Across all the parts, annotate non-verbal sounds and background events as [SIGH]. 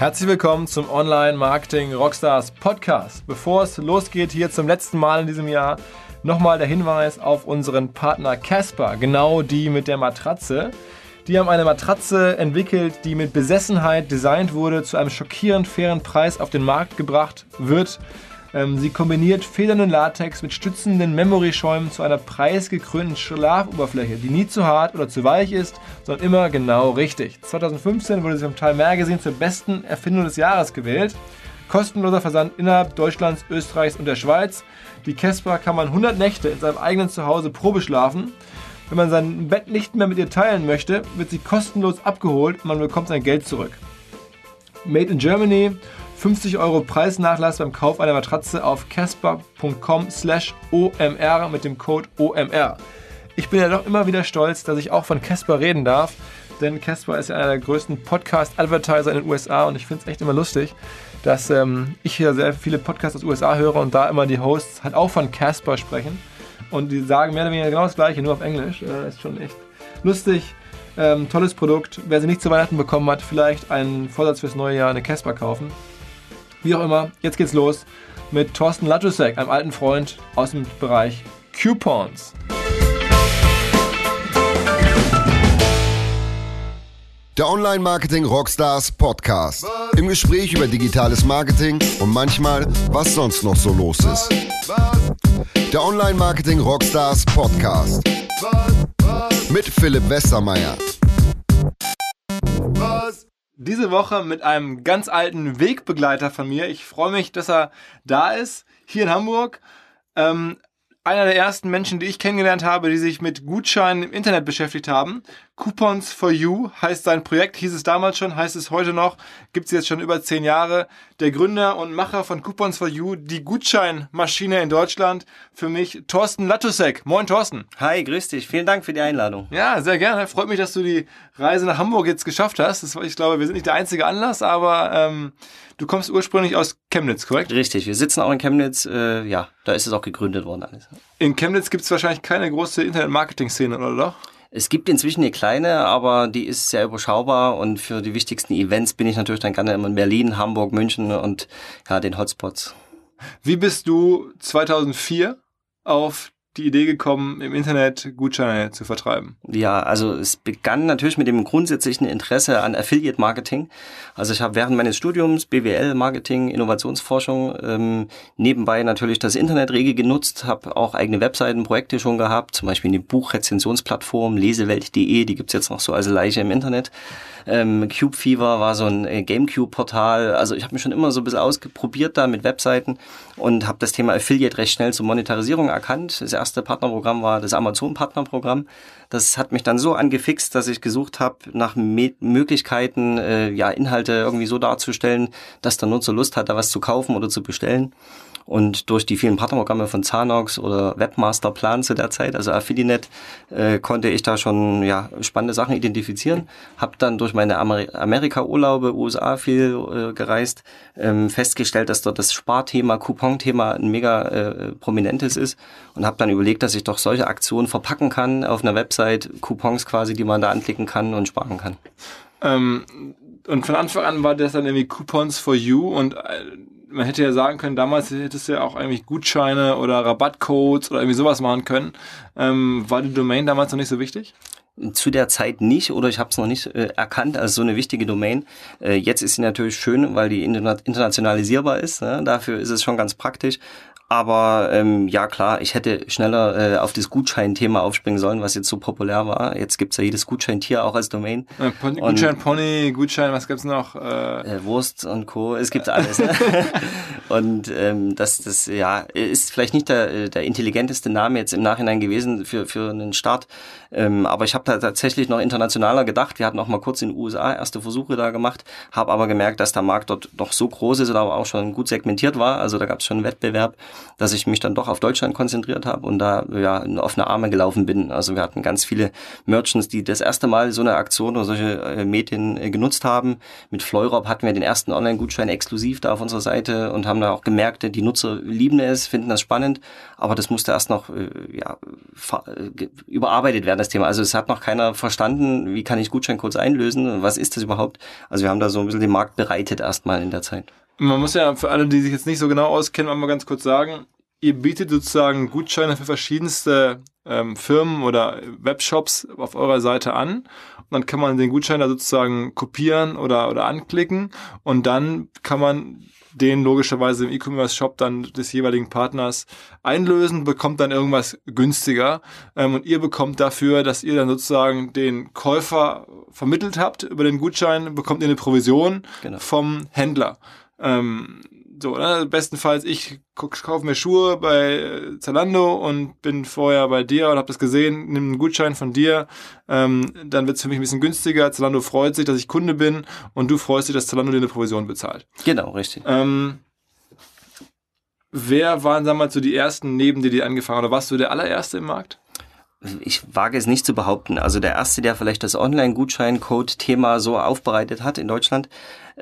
Herzlich willkommen zum Online Marketing Rockstars Podcast. Bevor es losgeht hier zum letzten Mal in diesem Jahr, nochmal der Hinweis auf unseren Partner Casper, genau die mit der Matratze. Die haben eine Matratze entwickelt, die mit Besessenheit designt wurde, zu einem schockierend fairen Preis auf den Markt gebracht wird. Ähm, sie kombiniert federnden Latex mit stützenden Memory-Schäumen zu einer preisgekrönten Schlafoberfläche, die nie zu hart oder zu weich ist, sondern immer genau richtig. 2015 wurde sie vom Time Magazine zur besten Erfindung des Jahres gewählt. Kostenloser Versand innerhalb Deutschlands, Österreichs und der Schweiz. Die Casper kann man 100 Nächte in seinem eigenen Zuhause Probe schlafen. Wenn man sein Bett nicht mehr mit ihr teilen möchte, wird sie kostenlos abgeholt und man bekommt sein Geld zurück. Made in Germany 50 Euro Preisnachlass beim Kauf einer Matratze auf casper.com slash OMR mit dem Code OMR. Ich bin ja doch immer wieder stolz, dass ich auch von Casper reden darf, denn Casper ist ja einer der größten Podcast-Advertiser in den USA und ich finde es echt immer lustig, dass ähm, ich hier sehr viele Podcasts aus den USA höre und da immer die Hosts halt auch von Casper sprechen und die sagen mehr oder weniger genau das gleiche, nur auf Englisch. Äh, ist schon echt lustig. Ähm, tolles Produkt. Wer sie nicht zu Weihnachten bekommen hat, vielleicht einen Vorsatz fürs neue Jahr eine Casper kaufen. Wie auch immer, jetzt geht's los mit Thorsten Latusek, einem alten Freund aus dem Bereich Coupons. Der Online Marketing Rockstars Podcast. Im Gespräch über digitales Marketing und manchmal, was sonst noch so los ist. Der Online Marketing Rockstars Podcast. Mit Philipp Westermeier diese Woche mit einem ganz alten Wegbegleiter von mir. Ich freue mich, dass er da ist, hier in Hamburg. Ähm, einer der ersten Menschen, die ich kennengelernt habe, die sich mit Gutscheinen im Internet beschäftigt haben. Coupons for You heißt sein Projekt, hieß es damals schon, heißt es heute noch, gibt es jetzt schon über zehn Jahre. Der Gründer und Macher von Coupons for You, die Gutscheinmaschine in Deutschland, für mich Thorsten Latusek. Moin Thorsten. Hi, grüß dich. Vielen Dank für die Einladung. Ja, sehr gerne. Freut mich, dass du die Reise nach Hamburg jetzt geschafft hast. Das, ich glaube, wir sind nicht der einzige Anlass, aber ähm, Du kommst ursprünglich aus Chemnitz, korrekt? Richtig, wir sitzen auch in Chemnitz. Äh, ja, da ist es auch gegründet worden alles. In Chemnitz gibt es wahrscheinlich keine große Internet-Marketing-Szene, oder doch? Es gibt inzwischen eine kleine, aber die ist sehr überschaubar und für die wichtigsten Events bin ich natürlich dann gerne in Berlin, Hamburg, München und ja, den Hotspots. Wie bist du 2004 auf die Idee gekommen, im Internet Gutscheine zu vertreiben? Ja, also es begann natürlich mit dem grundsätzlichen Interesse an Affiliate Marketing. Also ich habe während meines Studiums BWL, Marketing, Innovationsforschung ähm, nebenbei natürlich das Internet rege genutzt, habe auch eigene Webseiten, Projekte schon gehabt, zum Beispiel eine Buchrezensionsplattform, lesewelt.de, die gibt's jetzt noch so als Leiche im Internet. Ähm, Cube Fever war so ein äh, Gamecube-Portal. Also ich habe mich schon immer so ein bisschen ausprobiert da mit Webseiten und habe das Thema Affiliate recht schnell zur Monetarisierung erkannt. Das erste Partnerprogramm war das Amazon-Partnerprogramm. Das hat mich dann so angefixt, dass ich gesucht habe nach Me Möglichkeiten, äh, ja, Inhalte irgendwie so darzustellen, dass der Nutzer Lust hat, da was zu kaufen oder zu bestellen. Und durch die vielen Partnerprogramme von Zanox oder Webmasterplan zu der Zeit, also Affiliate, äh, konnte ich da schon ja, spannende Sachen identifizieren. Hab dann durch meine Amer Amerika-Urlaube, USA viel äh, gereist, ähm, festgestellt, dass dort das Sparthema, Coupon-Thema ein mega äh, prominentes ist und habe dann überlegt, dass ich doch solche Aktionen verpacken kann auf einer Website, Coupons quasi, die man da anklicken kann und sparen kann. Ähm, und von Anfang an war das dann irgendwie Coupons for You und äh, man hätte ja sagen können, damals hättest du ja auch eigentlich Gutscheine oder Rabattcodes oder irgendwie sowas machen können. Ähm, war die Domain damals noch nicht so wichtig? zu der Zeit nicht oder ich habe es noch nicht äh, erkannt als so eine wichtige Domain. Äh, jetzt ist sie natürlich schön, weil die internationalisierbar ist. Ne? Dafür ist es schon ganz praktisch. Aber ähm, ja klar, ich hätte schneller äh, auf das Gutscheinthema aufspringen sollen, was jetzt so populär war. Jetzt gibt's ja jedes Gutscheintier auch als Domain. Pony, Gutschein Pony, Gutschein, was gibt's noch? Äh, äh, Wurst und Co. Es gibt alles. Ne? [LAUGHS] und ähm, das, das ja ist vielleicht nicht der, der intelligenteste Name jetzt im Nachhinein gewesen für, für einen Start. Ähm, aber ich habe da tatsächlich noch internationaler gedacht. Wir hatten auch mal kurz in den USA erste Versuche da gemacht, habe aber gemerkt, dass der Markt dort noch so groß ist oder auch schon gut segmentiert war. Also da gab's schon einen Wettbewerb dass ich mich dann doch auf Deutschland konzentriert habe und da ja in offene Arme gelaufen bin. Also wir hatten ganz viele Merchants, die das erste Mal so eine Aktion oder solche äh, Medien äh, genutzt haben. Mit Fleurop hatten wir den ersten Online-Gutschein exklusiv da auf unserer Seite und haben da auch gemerkt, die Nutzer lieben es, finden das spannend, aber das musste erst noch äh, ja, überarbeitet werden, das Thema. Also es hat noch keiner verstanden, wie kann ich Gutscheincodes einlösen, was ist das überhaupt? Also wir haben da so ein bisschen den Markt bereitet erstmal in der Zeit. Man muss ja für alle, die sich jetzt nicht so genau auskennen, mal ganz kurz sagen, ihr bietet sozusagen Gutscheine für verschiedenste ähm, Firmen oder Webshops auf eurer Seite an. Und dann kann man den Gutschein da sozusagen kopieren oder, oder anklicken und dann kann man den logischerweise im E-Commerce-Shop dann des jeweiligen Partners einlösen, bekommt dann irgendwas günstiger ähm, und ihr bekommt dafür, dass ihr dann sozusagen den Käufer vermittelt habt über den Gutschein, bekommt ihr eine Provision genau. vom Händler. Ähm, so, ne? bestenfalls ich kaufe mir Schuhe bei Zalando und bin vorher bei dir und habe das gesehen, nimm einen Gutschein von dir, ähm, dann wird es für mich ein bisschen günstiger. Zalando freut sich, dass ich Kunde bin und du freust dich, dass Zalando dir eine Provision bezahlt. Genau, richtig. Ähm, wer waren damals so die ersten neben dir, die angefangen haben? Oder warst du der allererste im Markt? ich wage es nicht zu behaupten. Also der erste, der vielleicht das Online-Gutschein-Code-Thema so aufbereitet hat in Deutschland,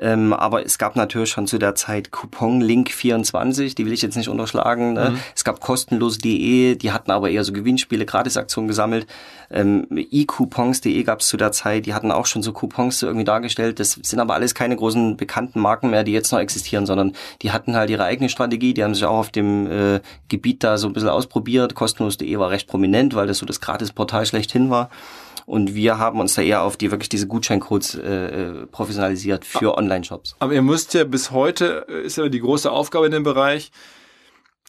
ähm, aber es gab natürlich schon zu der Zeit Coupon Link 24, die will ich jetzt nicht unterschlagen. Ne? Mhm. Es gab kostenlos.de, die hatten aber eher so Gewinnspiele, Gratisaktionen gesammelt. Ähm, e-Coupons.de gab es zu der Zeit, die hatten auch schon so Coupons so irgendwie dargestellt. Das sind aber alles keine großen bekannten Marken mehr, die jetzt noch existieren, sondern die hatten halt ihre eigene Strategie, die haben sich auch auf dem äh, Gebiet da so ein bisschen ausprobiert. Kostenlos.de war recht prominent, weil das so das Gratisportal schlechthin war. Und wir haben uns da eher auf die wirklich diese Gutscheincodes äh, äh professionalisiert für Online-Shops. Aber ihr müsst ja bis heute, äh, ist ja die große Aufgabe in dem Bereich,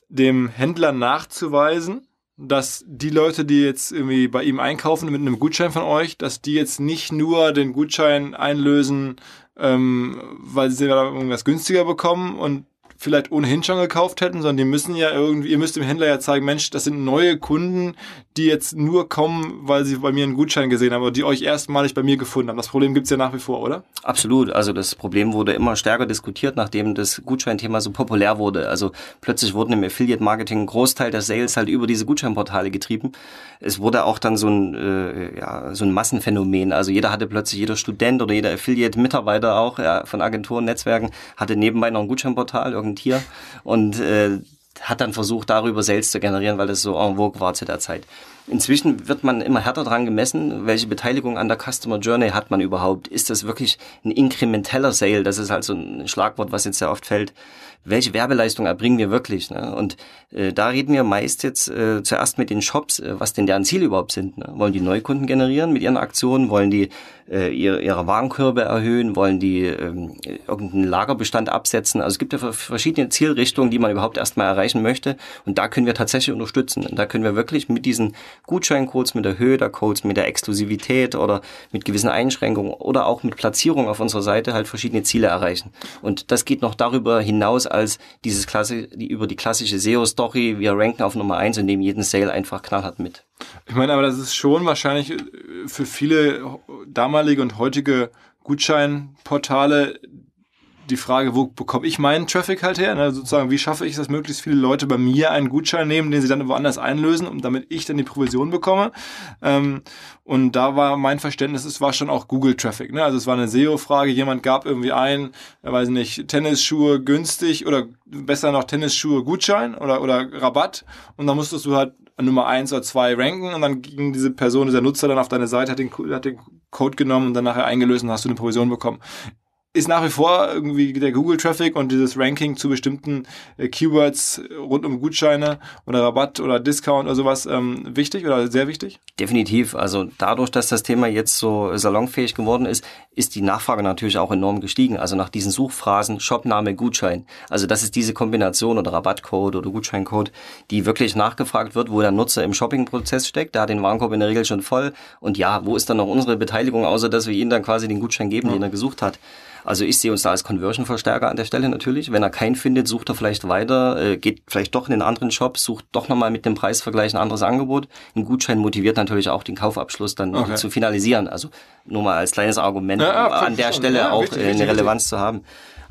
dem Händler nachzuweisen, dass die Leute, die jetzt irgendwie bei ihm einkaufen mit einem Gutschein von euch, dass die jetzt nicht nur den Gutschein einlösen, ähm, weil sie irgendwas günstiger bekommen und vielleicht ohnehin schon gekauft hätten, sondern die müssen ja irgendwie, ihr müsst dem Händler ja zeigen, Mensch, das sind neue Kunden, die jetzt nur kommen, weil sie bei mir einen Gutschein gesehen haben oder die euch erstmalig bei mir gefunden haben. Das Problem gibt's ja nach wie vor, oder? Absolut. Also das Problem wurde immer stärker diskutiert, nachdem das Gutscheinthema so populär wurde. Also plötzlich wurden im Affiliate-Marketing ein Großteil der Sales halt über diese Gutscheinportale getrieben. Es wurde auch dann so ein, äh, ja, so ein Massenphänomen. Also jeder hatte plötzlich, jeder Student oder jeder Affiliate-Mitarbeiter auch ja, von Agenturen, Netzwerken, hatte nebenbei noch ein Gutscheinportal, irgendein Tier und äh, hat dann versucht, darüber Sales zu generieren, weil das so en vogue war zu der Zeit. Inzwischen wird man immer härter dran gemessen, welche Beteiligung an der Customer Journey hat man überhaupt. Ist das wirklich ein inkrementeller Sale? Das ist halt so ein Schlagwort, was jetzt sehr oft fällt. Welche Werbeleistung erbringen wir wirklich? Ne? Und äh, da reden wir meist jetzt äh, zuerst mit den Shops, äh, was denn deren Ziele überhaupt sind. Ne? Wollen die Neukunden generieren mit ihren Aktionen? Wollen die äh, ihre, ihre Warenkörbe erhöhen? Wollen die ähm, irgendeinen Lagerbestand absetzen? Also es gibt ja verschiedene Zielrichtungen, die man überhaupt erstmal erreichen möchte. Und da können wir tatsächlich unterstützen. Und da können wir wirklich mit diesen Gutscheincodes, mit der Höhe der Codes, mit der Exklusivität oder mit gewissen Einschränkungen oder auch mit Platzierung auf unserer Seite halt verschiedene Ziele erreichen. Und das geht noch darüber hinaus als dieses Klasse, über die klassische SEO-Story. Wir ranken auf Nummer eins und nehmen jeden Sale einfach knallhart mit. Ich meine, aber das ist schon wahrscheinlich für viele damalige und heutige Gutscheinportale die Frage, wo bekomme ich meinen Traffic halt her? Ne? Sozusagen, wie schaffe ich es, dass möglichst viele Leute bei mir einen Gutschein nehmen, den sie dann woanders einlösen, um damit ich dann die Provision bekomme? Ähm, und da war mein Verständnis, es war schon auch Google-Traffic. Ne? Also es war eine SEO-Frage, jemand gab irgendwie ein, äh, weiß nicht, Tennisschuhe günstig oder besser noch Tennisschuhe Gutschein oder, oder Rabatt. Und dann musstest du halt Nummer eins oder zwei ranken und dann ging diese Person, dieser Nutzer dann auf deine Seite, hat den, hat den Code genommen und dann nachher eingelöst und hast du eine Provision bekommen ist nach wie vor irgendwie der Google-Traffic und dieses Ranking zu bestimmten äh, Keywords rund um Gutscheine oder Rabatt oder Discount oder sowas ähm, wichtig oder sehr wichtig? Definitiv. Also dadurch, dass das Thema jetzt so salonfähig geworden ist, ist die Nachfrage natürlich auch enorm gestiegen. Also nach diesen Suchphrasen Shopname, Gutschein. Also das ist diese Kombination oder Rabattcode oder Gutscheincode, die wirklich nachgefragt wird, wo der Nutzer im Shoppingprozess steckt. Der hat den Warenkorb in der Regel schon voll. Und ja, wo ist dann noch unsere Beteiligung, außer dass wir ihm dann quasi den Gutschein geben, ja. den er gesucht hat? Also ich sehe uns da als Conversion-Verstärker an der Stelle natürlich. Wenn er keinen findet, sucht er vielleicht weiter, äh, geht vielleicht doch in den anderen Shop, sucht doch nochmal mit dem Preisvergleich ein anderes Angebot. Ein Gutschein motiviert natürlich auch den Kaufabschluss dann okay. zu finalisieren. Also nur mal als kleines Argument, ja, ja, an der Stelle ja, auch wichtig, eine wichtig, Relevanz zu haben.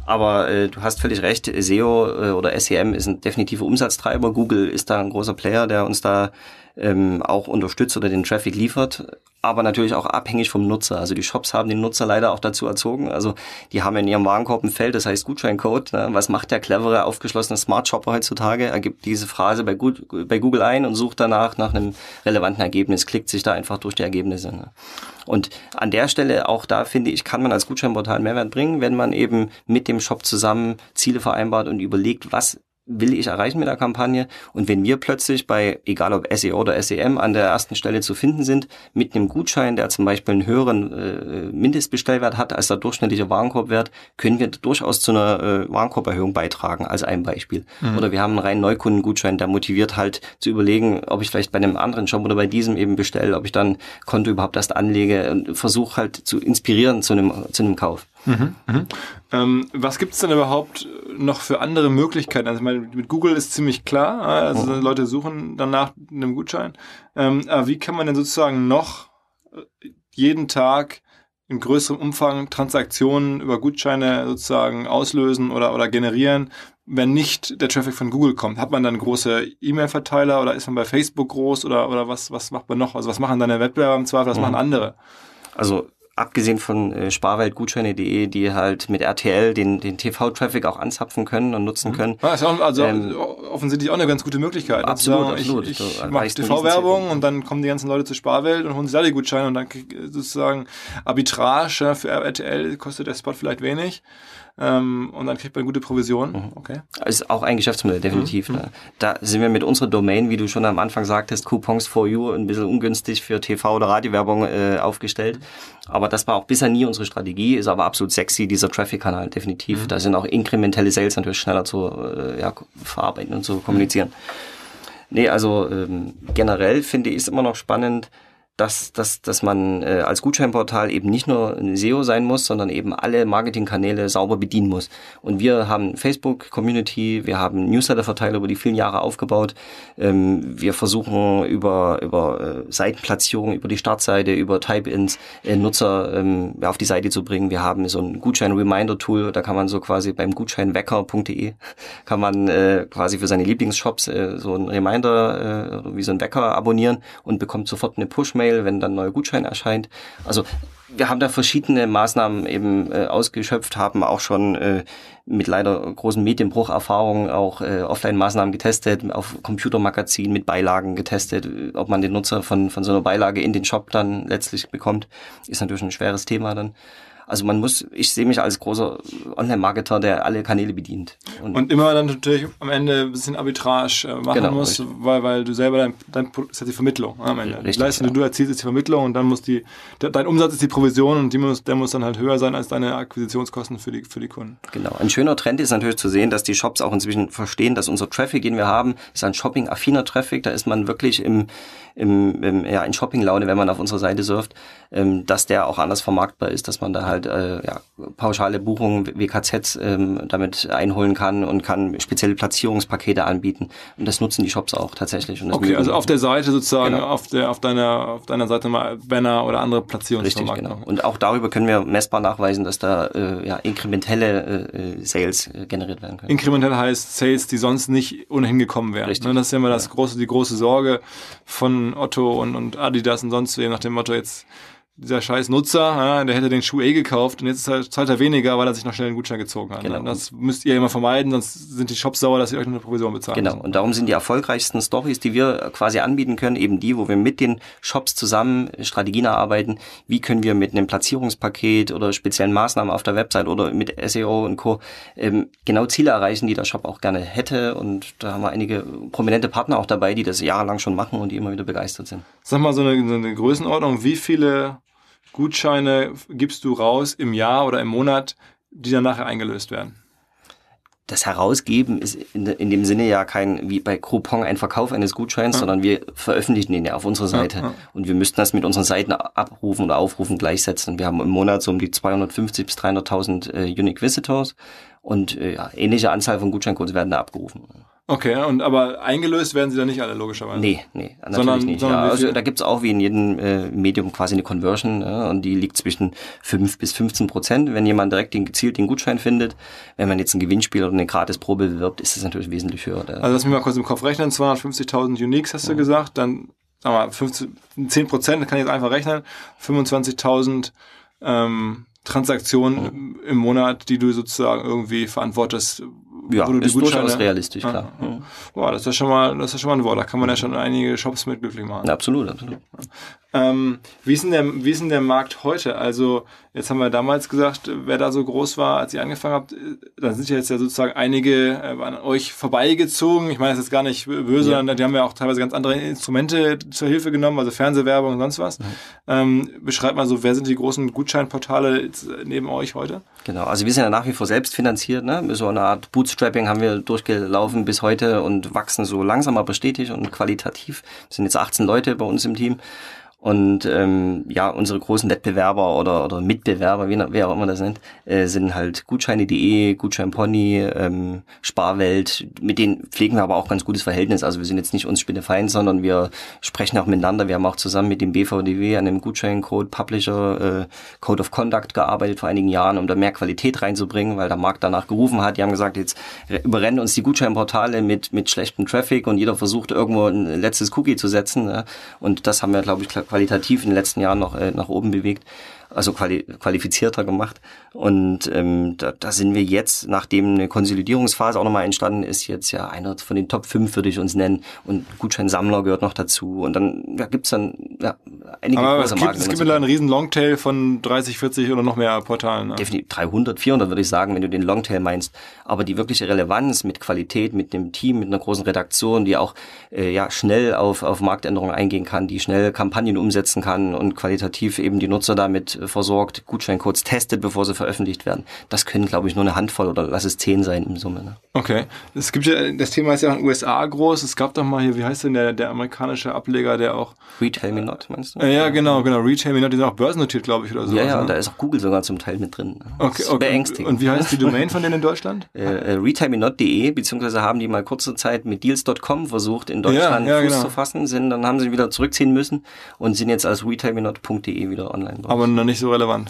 Aber äh, du hast völlig recht, SEO äh, oder SEM ist ein definitiver Umsatztreiber. Google ist da ein großer Player, der uns da ähm, auch unterstützt oder den Traffic liefert, aber natürlich auch abhängig vom Nutzer. Also die Shops haben den Nutzer leider auch dazu erzogen. Also die haben in ihrem Warenkorb ein Feld, das heißt Gutscheincode. Ne? Was macht der clevere, aufgeschlossene Smart Shopper heutzutage? Er gibt diese Phrase bei, Google ein und sucht danach nach einem relevanten Ergebnis, klickt sich da einfach durch die Ergebnisse. Ne? Und an der Stelle, auch da finde ich, kann man als Gutscheinportal Mehrwert bringen, wenn man eben mit dem Shop zusammen Ziele vereinbart und überlegt, was will ich erreichen mit der Kampagne. Und wenn wir plötzlich bei, egal ob SEO oder SEM, an der ersten Stelle zu finden sind, mit einem Gutschein, der zum Beispiel einen höheren äh, Mindestbestellwert hat als der durchschnittliche Warenkorbwert, können wir durchaus zu einer äh, Warenkorberhöhung beitragen, als ein Beispiel. Mhm. Oder wir haben einen reinen Neukundengutschein, der motiviert halt zu überlegen, ob ich vielleicht bei einem anderen Shop oder bei diesem eben bestelle, ob ich dann Konto überhaupt erst anlege und versuche halt zu inspirieren zu einem, zu einem Kauf. Mhm, mhm. Ähm, was gibt es denn überhaupt noch für andere Möglichkeiten? Also meine, mit Google ist ziemlich klar, also oh. Leute suchen danach einem Gutschein. Ähm, aber wie kann man denn sozusagen noch äh, jeden Tag in größerem Umfang Transaktionen über Gutscheine sozusagen auslösen oder, oder generieren, wenn nicht der Traffic von Google kommt? Hat man dann große E-Mail-Verteiler oder ist man bei Facebook groß oder, oder was, was macht man noch? Also was machen deine Wettbewerber im Zweifel, was mhm. machen andere? Also abgesehen von äh, Sparweltgutscheine.de, die halt mit RTL den, den TV-Traffic auch anzapfen können und nutzen mhm. können. Ah, ist auch, also ähm, offensichtlich auch eine ganz gute Möglichkeit. Ne? Absolut, sagen, absolut. Ich, ich mache TV-Werbung und dann kommen die ganzen Leute zur Sparwelt und holen sich da die Gutscheine und dann sozusagen Arbitrage ja, für RTL kostet der Spot vielleicht wenig ähm, und dann kriegt man gute Provision. Mhm. Okay. Ist auch ein Geschäftsmodell, definitiv. Mhm. Ne? Da sind wir mit unserer Domain, wie du schon am Anfang sagtest, Coupons for You, ein bisschen ungünstig für TV- oder Radiowerbung äh, aufgestellt. Aber das war auch bisher nie unsere Strategie, ist aber absolut sexy, dieser Traffic-Kanal, definitiv. Mhm. Da sind auch inkrementelle Sales natürlich schneller zu äh, ja, verarbeiten und zu kommunizieren. Nee, also ähm, generell finde ich es immer noch spannend, dass, dass, dass man äh, als Gutscheinportal eben nicht nur ein SEO sein muss, sondern eben alle Marketingkanäle sauber bedienen muss. Und wir haben Facebook-Community, wir haben Newsletter-Verteiler über die vielen Jahre aufgebaut. Ähm, wir versuchen über, über äh, Seitenplatzierung, über die Startseite, über Type-Ins äh, Nutzer ähm, auf die Seite zu bringen. Wir haben so ein Gutschein-Reminder-Tool, da kann man so quasi beim Gutscheinwecker.de [LAUGHS] kann man äh, quasi für seine Lieblingsshops äh, so ein Reminder äh, wie so ein Wecker abonnieren und bekommt sofort eine Push-Mail Mail, wenn dann ein neuer Gutschein erscheint. Also wir haben da verschiedene Maßnahmen eben äh, ausgeschöpft, haben auch schon äh, mit leider großen Medienbrucherfahrungen auch äh, Offline-Maßnahmen getestet, auf Computermagazinen mit Beilagen getestet, ob man den Nutzer von, von so einer Beilage in den Shop dann letztlich bekommt, ist natürlich ein schweres Thema dann. Also man muss, ich sehe mich als großer Online-Marketer, der alle Kanäle bedient. Und, und, immer dann natürlich am Ende ein bisschen Arbitrage äh, machen genau, muss, weil, weil du selber dein, dein ist ja die Vermittlung ne, am Ende. Richtig, die Leistung, ja. die du erzielst, ist die Vermittlung und dann muss die, dein Umsatz ist die Provision und die muss, der muss dann halt höher sein als deine Akquisitionskosten für die, für die Kunden. Genau. Ein schöner Trend ist natürlich zu sehen, dass die Shops auch inzwischen verstehen, dass unser Traffic, den wir haben, ist ein shopping-affiner Traffic. Da ist man wirklich im, im, im, ja, in Shopping-Laune, wenn man auf unserer Seite surft, ähm, dass der auch anders vermarktbar ist, dass man da halt äh, ja, pauschale Buchungen, WKZs ähm, damit einholen kann und kann spezielle Platzierungspakete anbieten. Und das nutzen die Shops auch tatsächlich. okay, also auf der Seite sozusagen, genau. auf, der, auf, deiner, auf deiner Seite mal Banner oder andere Platzierungsvermarktung. Richtig, genau. Und auch darüber können wir messbar nachweisen, dass da äh, ja, inkrementelle äh, Sales äh, generiert werden können. Inkrementell heißt Sales, die sonst nicht ohnehin gekommen wären. Richtig. Ne, das ist ja immer das große, die große Sorge von Otto und, und Adidas und sonst wem nach dem Motto, jetzt dieser scheiß Nutzer, der hätte den Schuh eh gekauft und jetzt zahlt er weniger, weil er sich noch schnell einen Gutschein gezogen hat. Genau. Das müsst ihr immer vermeiden, sonst sind die Shops sauer, dass sie euch noch eine Provision bezahlen. Genau, und darum sind die erfolgreichsten Stories, die wir quasi anbieten können, eben die, wo wir mit den Shops zusammen Strategien erarbeiten, wie können wir mit einem Platzierungspaket oder speziellen Maßnahmen auf der Website oder mit SEO und Co. Ähm, genau Ziele erreichen, die der Shop auch gerne hätte und da haben wir einige prominente Partner auch dabei, die das jahrelang schon machen und die immer wieder begeistert sind. Sag mal so eine, so eine Größenordnung, wie viele Gutscheine gibst du raus im Jahr oder im Monat, die dann nachher eingelöst werden? das Herausgeben ist in, dem Sinne ja kein, wie bei Groupon ein Verkauf eines Gutscheins, ja. sondern wir veröffentlichen den ja auf unserer Seite. Ja, ja. Und wir müssten das mit unseren Seiten abrufen oder aufrufen gleichsetzen. Wir haben im Monat so um die 250 bis 300.000 äh, Unique Visitors und äh, ähnliche Anzahl von Gutscheincodes werden da abgerufen. Okay, und aber eingelöst werden sie dann nicht alle, logischerweise. Nee, nee, natürlich Sondern- nicht. sondern ja, also, da gibt's auch wie in jedem äh, Medium quasi eine Conversion ja, und die liegt zwischen 5 bis 15 Prozent, wenn jemand direkt den, gezielt den Gutschein findet. Wenn man jetzt ein Gewinnspiel oder eine Gratisprobe bewirbt, ist es natürlich wesentlich höher. Der, Also lass mich mal kurz im Kopf rechnen, 250.000 Uniques hast du gesagt, dann sag mal, 15, 10 Prozent, das kann ich jetzt einfach rechnen, 25.000 ähm, Transaktionen im Monat, die du sozusagen irgendwie verantwortest, ja, wo du die ist durchaus Gutscheine... realistisch, Ah, klar. ah. Boah, das ist ja schon mal, das ist schon mal ein Wort, da kann man ja schon einige Shops mit glücklich machen. Ja, absolut, absolut. Ähm, wie, ist denn der, wie ist denn der Markt heute? Also, jetzt haben wir damals gesagt, wer da so groß war, als ihr angefangen habt, äh, da sind ja jetzt ja sozusagen einige äh, an euch vorbeigezogen. Ich meine, das ist gar nicht böse, Ja. sondern die haben ja auch teilweise ganz andere Instrumente zur Hilfe genommen, also Fernsehwerbung und sonst was. Ähm, beschreibt mal so, wer sind die großen Gutscheinportale jetzt neben euch heute? Genau, also wir sind ja nach wie vor selbst finanziert, ne? So eine Art Bootstrapping haben wir durchgelaufen bis heute und wachsen so langsam aber stetig und qualitativ. Es sind jetzt 18 Leute bei uns im Team. Und ähm, ja, unsere großen Wettbewerber oder, oder Mitbewerber, wie, wer auch immer das nennt, äh, sind halt Gutscheine.de, Gutscheinpony, ähm, Sparwelt. Mit denen pflegen wir aber auch ganz gutes Verhältnis. Also wir sind jetzt nicht uns Spinnefeind, sondern wir sprechen auch miteinander. Wir haben auch zusammen mit dem BVDW an dem Gutscheincode Publisher äh, Code of Conduct gearbeitet vor einigen Jahren, um da mehr Qualität reinzubringen, weil der Markt danach gerufen hat. Die haben gesagt, jetzt überrennen uns die Gutscheinportale mit, mit schlechtem Traffic und jeder versucht irgendwo ein letztes Cookie zu setzen. Ne? Und das haben wir, glaube ich, qualitativ in den letzten Jahren noch äh, nach oben bewegt, also quali qualifizierter gemacht. Und ähm, da, da sind wir jetzt, nachdem eine Konsolidierungsphase auch nochmal entstanden ist, jetzt ja einer von den Top 5 würde ich uns nennen. Und Gutscheinsammler gehört noch dazu. Und dann ja, gibt's dann ja, einige Aber große es gibt, Marken. es gibt mittlerweile einen riesen Longtail von 30, 40 oder noch mehr Portalen. Ne? definitiv 300, 400 würde ich sagen, wenn du den Longtail meinst. Aber die wirkliche Relevanz mit Qualität, mit einem Team, mit einer großen Redaktion, die auch äh, ja schnell auf, auf Marktänderungen eingehen kann, die schnell Kampagnen umsetzen kann und qualitativ eben die Nutzer damit versorgt, Gutscheincodes testet, bevor sie veröffentlicht werden. Das können, glaube ich, nur eine Handvoll oder lass es zehn sein im Summe. Ne? Okay. Es gibt ja, das Thema ist ja auch in den USA groß. Es gab doch mal hier, wie heißt denn der, der amerikanische Ableger, der auch. Retail Me Not, meinst du? Äh, ja, genau, genau. Retail Me Not, die sind auch börsennotiert, glaube ich, oder so. ja, ja, und da ist auch Google sogar zum Teil mit drin. ne? Okay, Das ist okay. Beängstigend. Und wie heißt die Domain von denen in Deutschland? [LAUGHS] äh, äh, retailmenot.de, beziehungsweise haben die mal kurze Zeit mit deals.com versucht, in Deutschland Ja, ja, Fuß genau. zu fassen, sind, dann haben sie wieder zurückziehen müssen und sind jetzt als retailmenot.de wieder online. Aber noch nicht so relevant.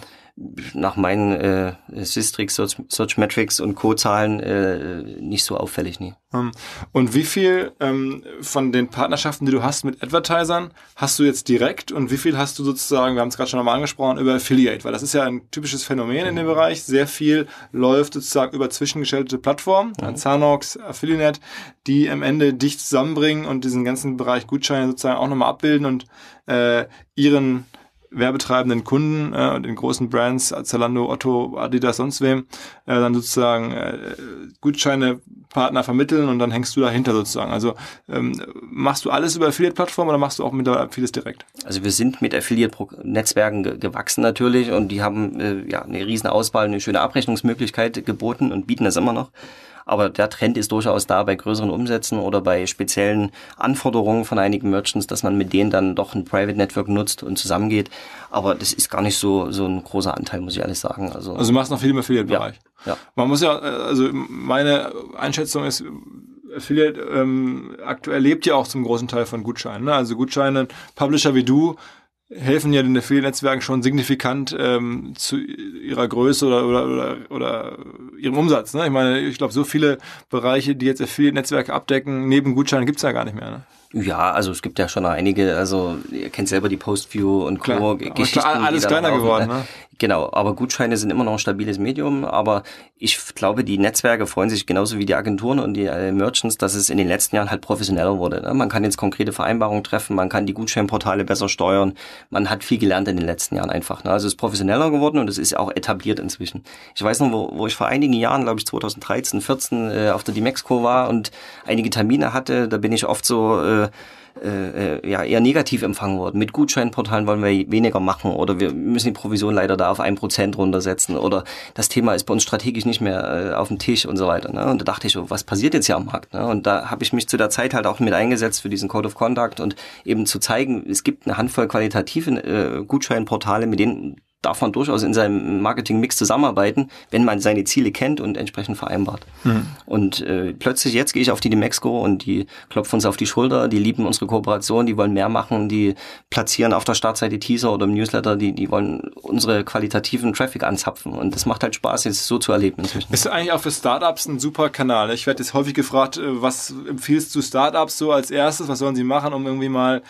nach meinen äh, Systrix, Search, Search Metrics und Co-Zahlen äh, nicht so auffällig, nie. Ähm, Und wie viel ähm, von den Partnerschaften, die du hast mit Advertisern, hast du jetzt direkt und wie viel hast du sozusagen, wir haben es gerade schon nochmal angesprochen, über Affiliate? Weil das ist ja ein typisches Phänomen in dem Bereich. Sehr viel läuft sozusagen über zwischengeschaltete Plattformen, mhm. Zanox, Affiliate, die am Ende dich zusammenbringen und diesen ganzen Bereich Gutscheine sozusagen auch nochmal abbilden und äh, ihren werbetreibenden Kunden äh, den großen Brands, Zalando, Otto, Adidas, sonst wem, äh, dann sozusagen äh, Gutscheine Partner vermitteln und dann hängst du dahinter sozusagen. Also ähm, machst du alles über Affiliate-Plattformen oder machst du auch mittlerweile vieles direkt? Also wir sind mit Affiliate-Netzwerken ge gewachsen natürlich und die haben äh, ja eine riesen Auswahl, eine schöne Abrechnungsmöglichkeit geboten und bieten das immer noch. Aber der Trend ist durchaus da bei größeren Umsätzen oder bei speziellen Anforderungen von einigen Merchants, dass man mit denen dann doch ein Private Network nutzt und zusammengeht. Aber das ist gar nicht so, so ein großer Anteil, muss ich ehrlich sagen. Also, Also du machst noch viel im Affiliate-Bereich. ja. Man muss ja, also meine Einschätzung ist, Affiliate ähm, aktuell lebt ja auch zum großen Teil von Gutscheinen. Ne? Also Gutscheine, Publisher wie du helfen ja den Affiliate-Netzwerken schon signifikant ähm, zu ihrer Größe oder, oder, oder, oder ihrem Umsatz. Ne? Ich meine, ich glaube, so viele Bereiche, die jetzt Affiliate-Netzwerke abdecken, neben Gutscheinen gibt's ja gar nicht mehr. Ne? Ja, also es gibt ja schon einige, also ihr kennt selber die Postview und Co. Klar, Geschichten. klar, alles kleiner geworden, ne? Genau, aber Gutscheine sind immer noch ein stabiles Medium, aber ich glaube, die Netzwerke freuen sich genauso wie die Agenturen und die äh, Merchants, dass es in den letzten Jahren halt professioneller wurde. Ne? Man kann jetzt konkrete Vereinbarungen treffen, man kann die Gutscheinportale besser steuern, man hat viel gelernt in den letzten Jahren einfach. Ne? Also es ist professioneller geworden und es ist auch etabliert inzwischen. Ich weiß noch, wo, wo ich vor einigen Jahren, glaube ich 2013, 14 äh, auf der Dimexco war und einige Termine hatte, da bin ich oft so... Äh, äh, ja, eher negativ empfangen worden. Mit Gutscheinportalen wollen wir weniger machen oder wir müssen die Provision leider da auf ein Prozent runtersetzen oder das Thema ist bei uns strategisch nicht mehr äh, auf dem Tisch und so weiter. Ne? Und da dachte ich, so, was passiert jetzt hier am Markt? Ne? Und da habe ich mich zu der Zeit halt auch mit eingesetzt für diesen Code of Conduct und eben zu zeigen, es gibt eine Handvoll qualitative äh, Gutscheinportale, mit denen darf man durchaus in seinem Marketing-Mix zusammenarbeiten, wenn man seine Ziele kennt und entsprechend vereinbart. Mhm. Und äh, plötzlich jetzt gehe ich auf die Demexco und die klopfen uns auf die Schulter, die lieben unsere Kooperation, die wollen mehr machen, die platzieren auf der Startseite Teaser oder im Newsletter, die, die wollen unsere qualitativen Traffic anzapfen. Und das macht halt Spaß, jetzt so zu erleben inzwischen. Ist eigentlich auch für Startups ein super Kanal. Ich werde jetzt häufig gefragt, äh, was empfiehlst du Startups so als erstes? Was sollen sie machen, um irgendwie mal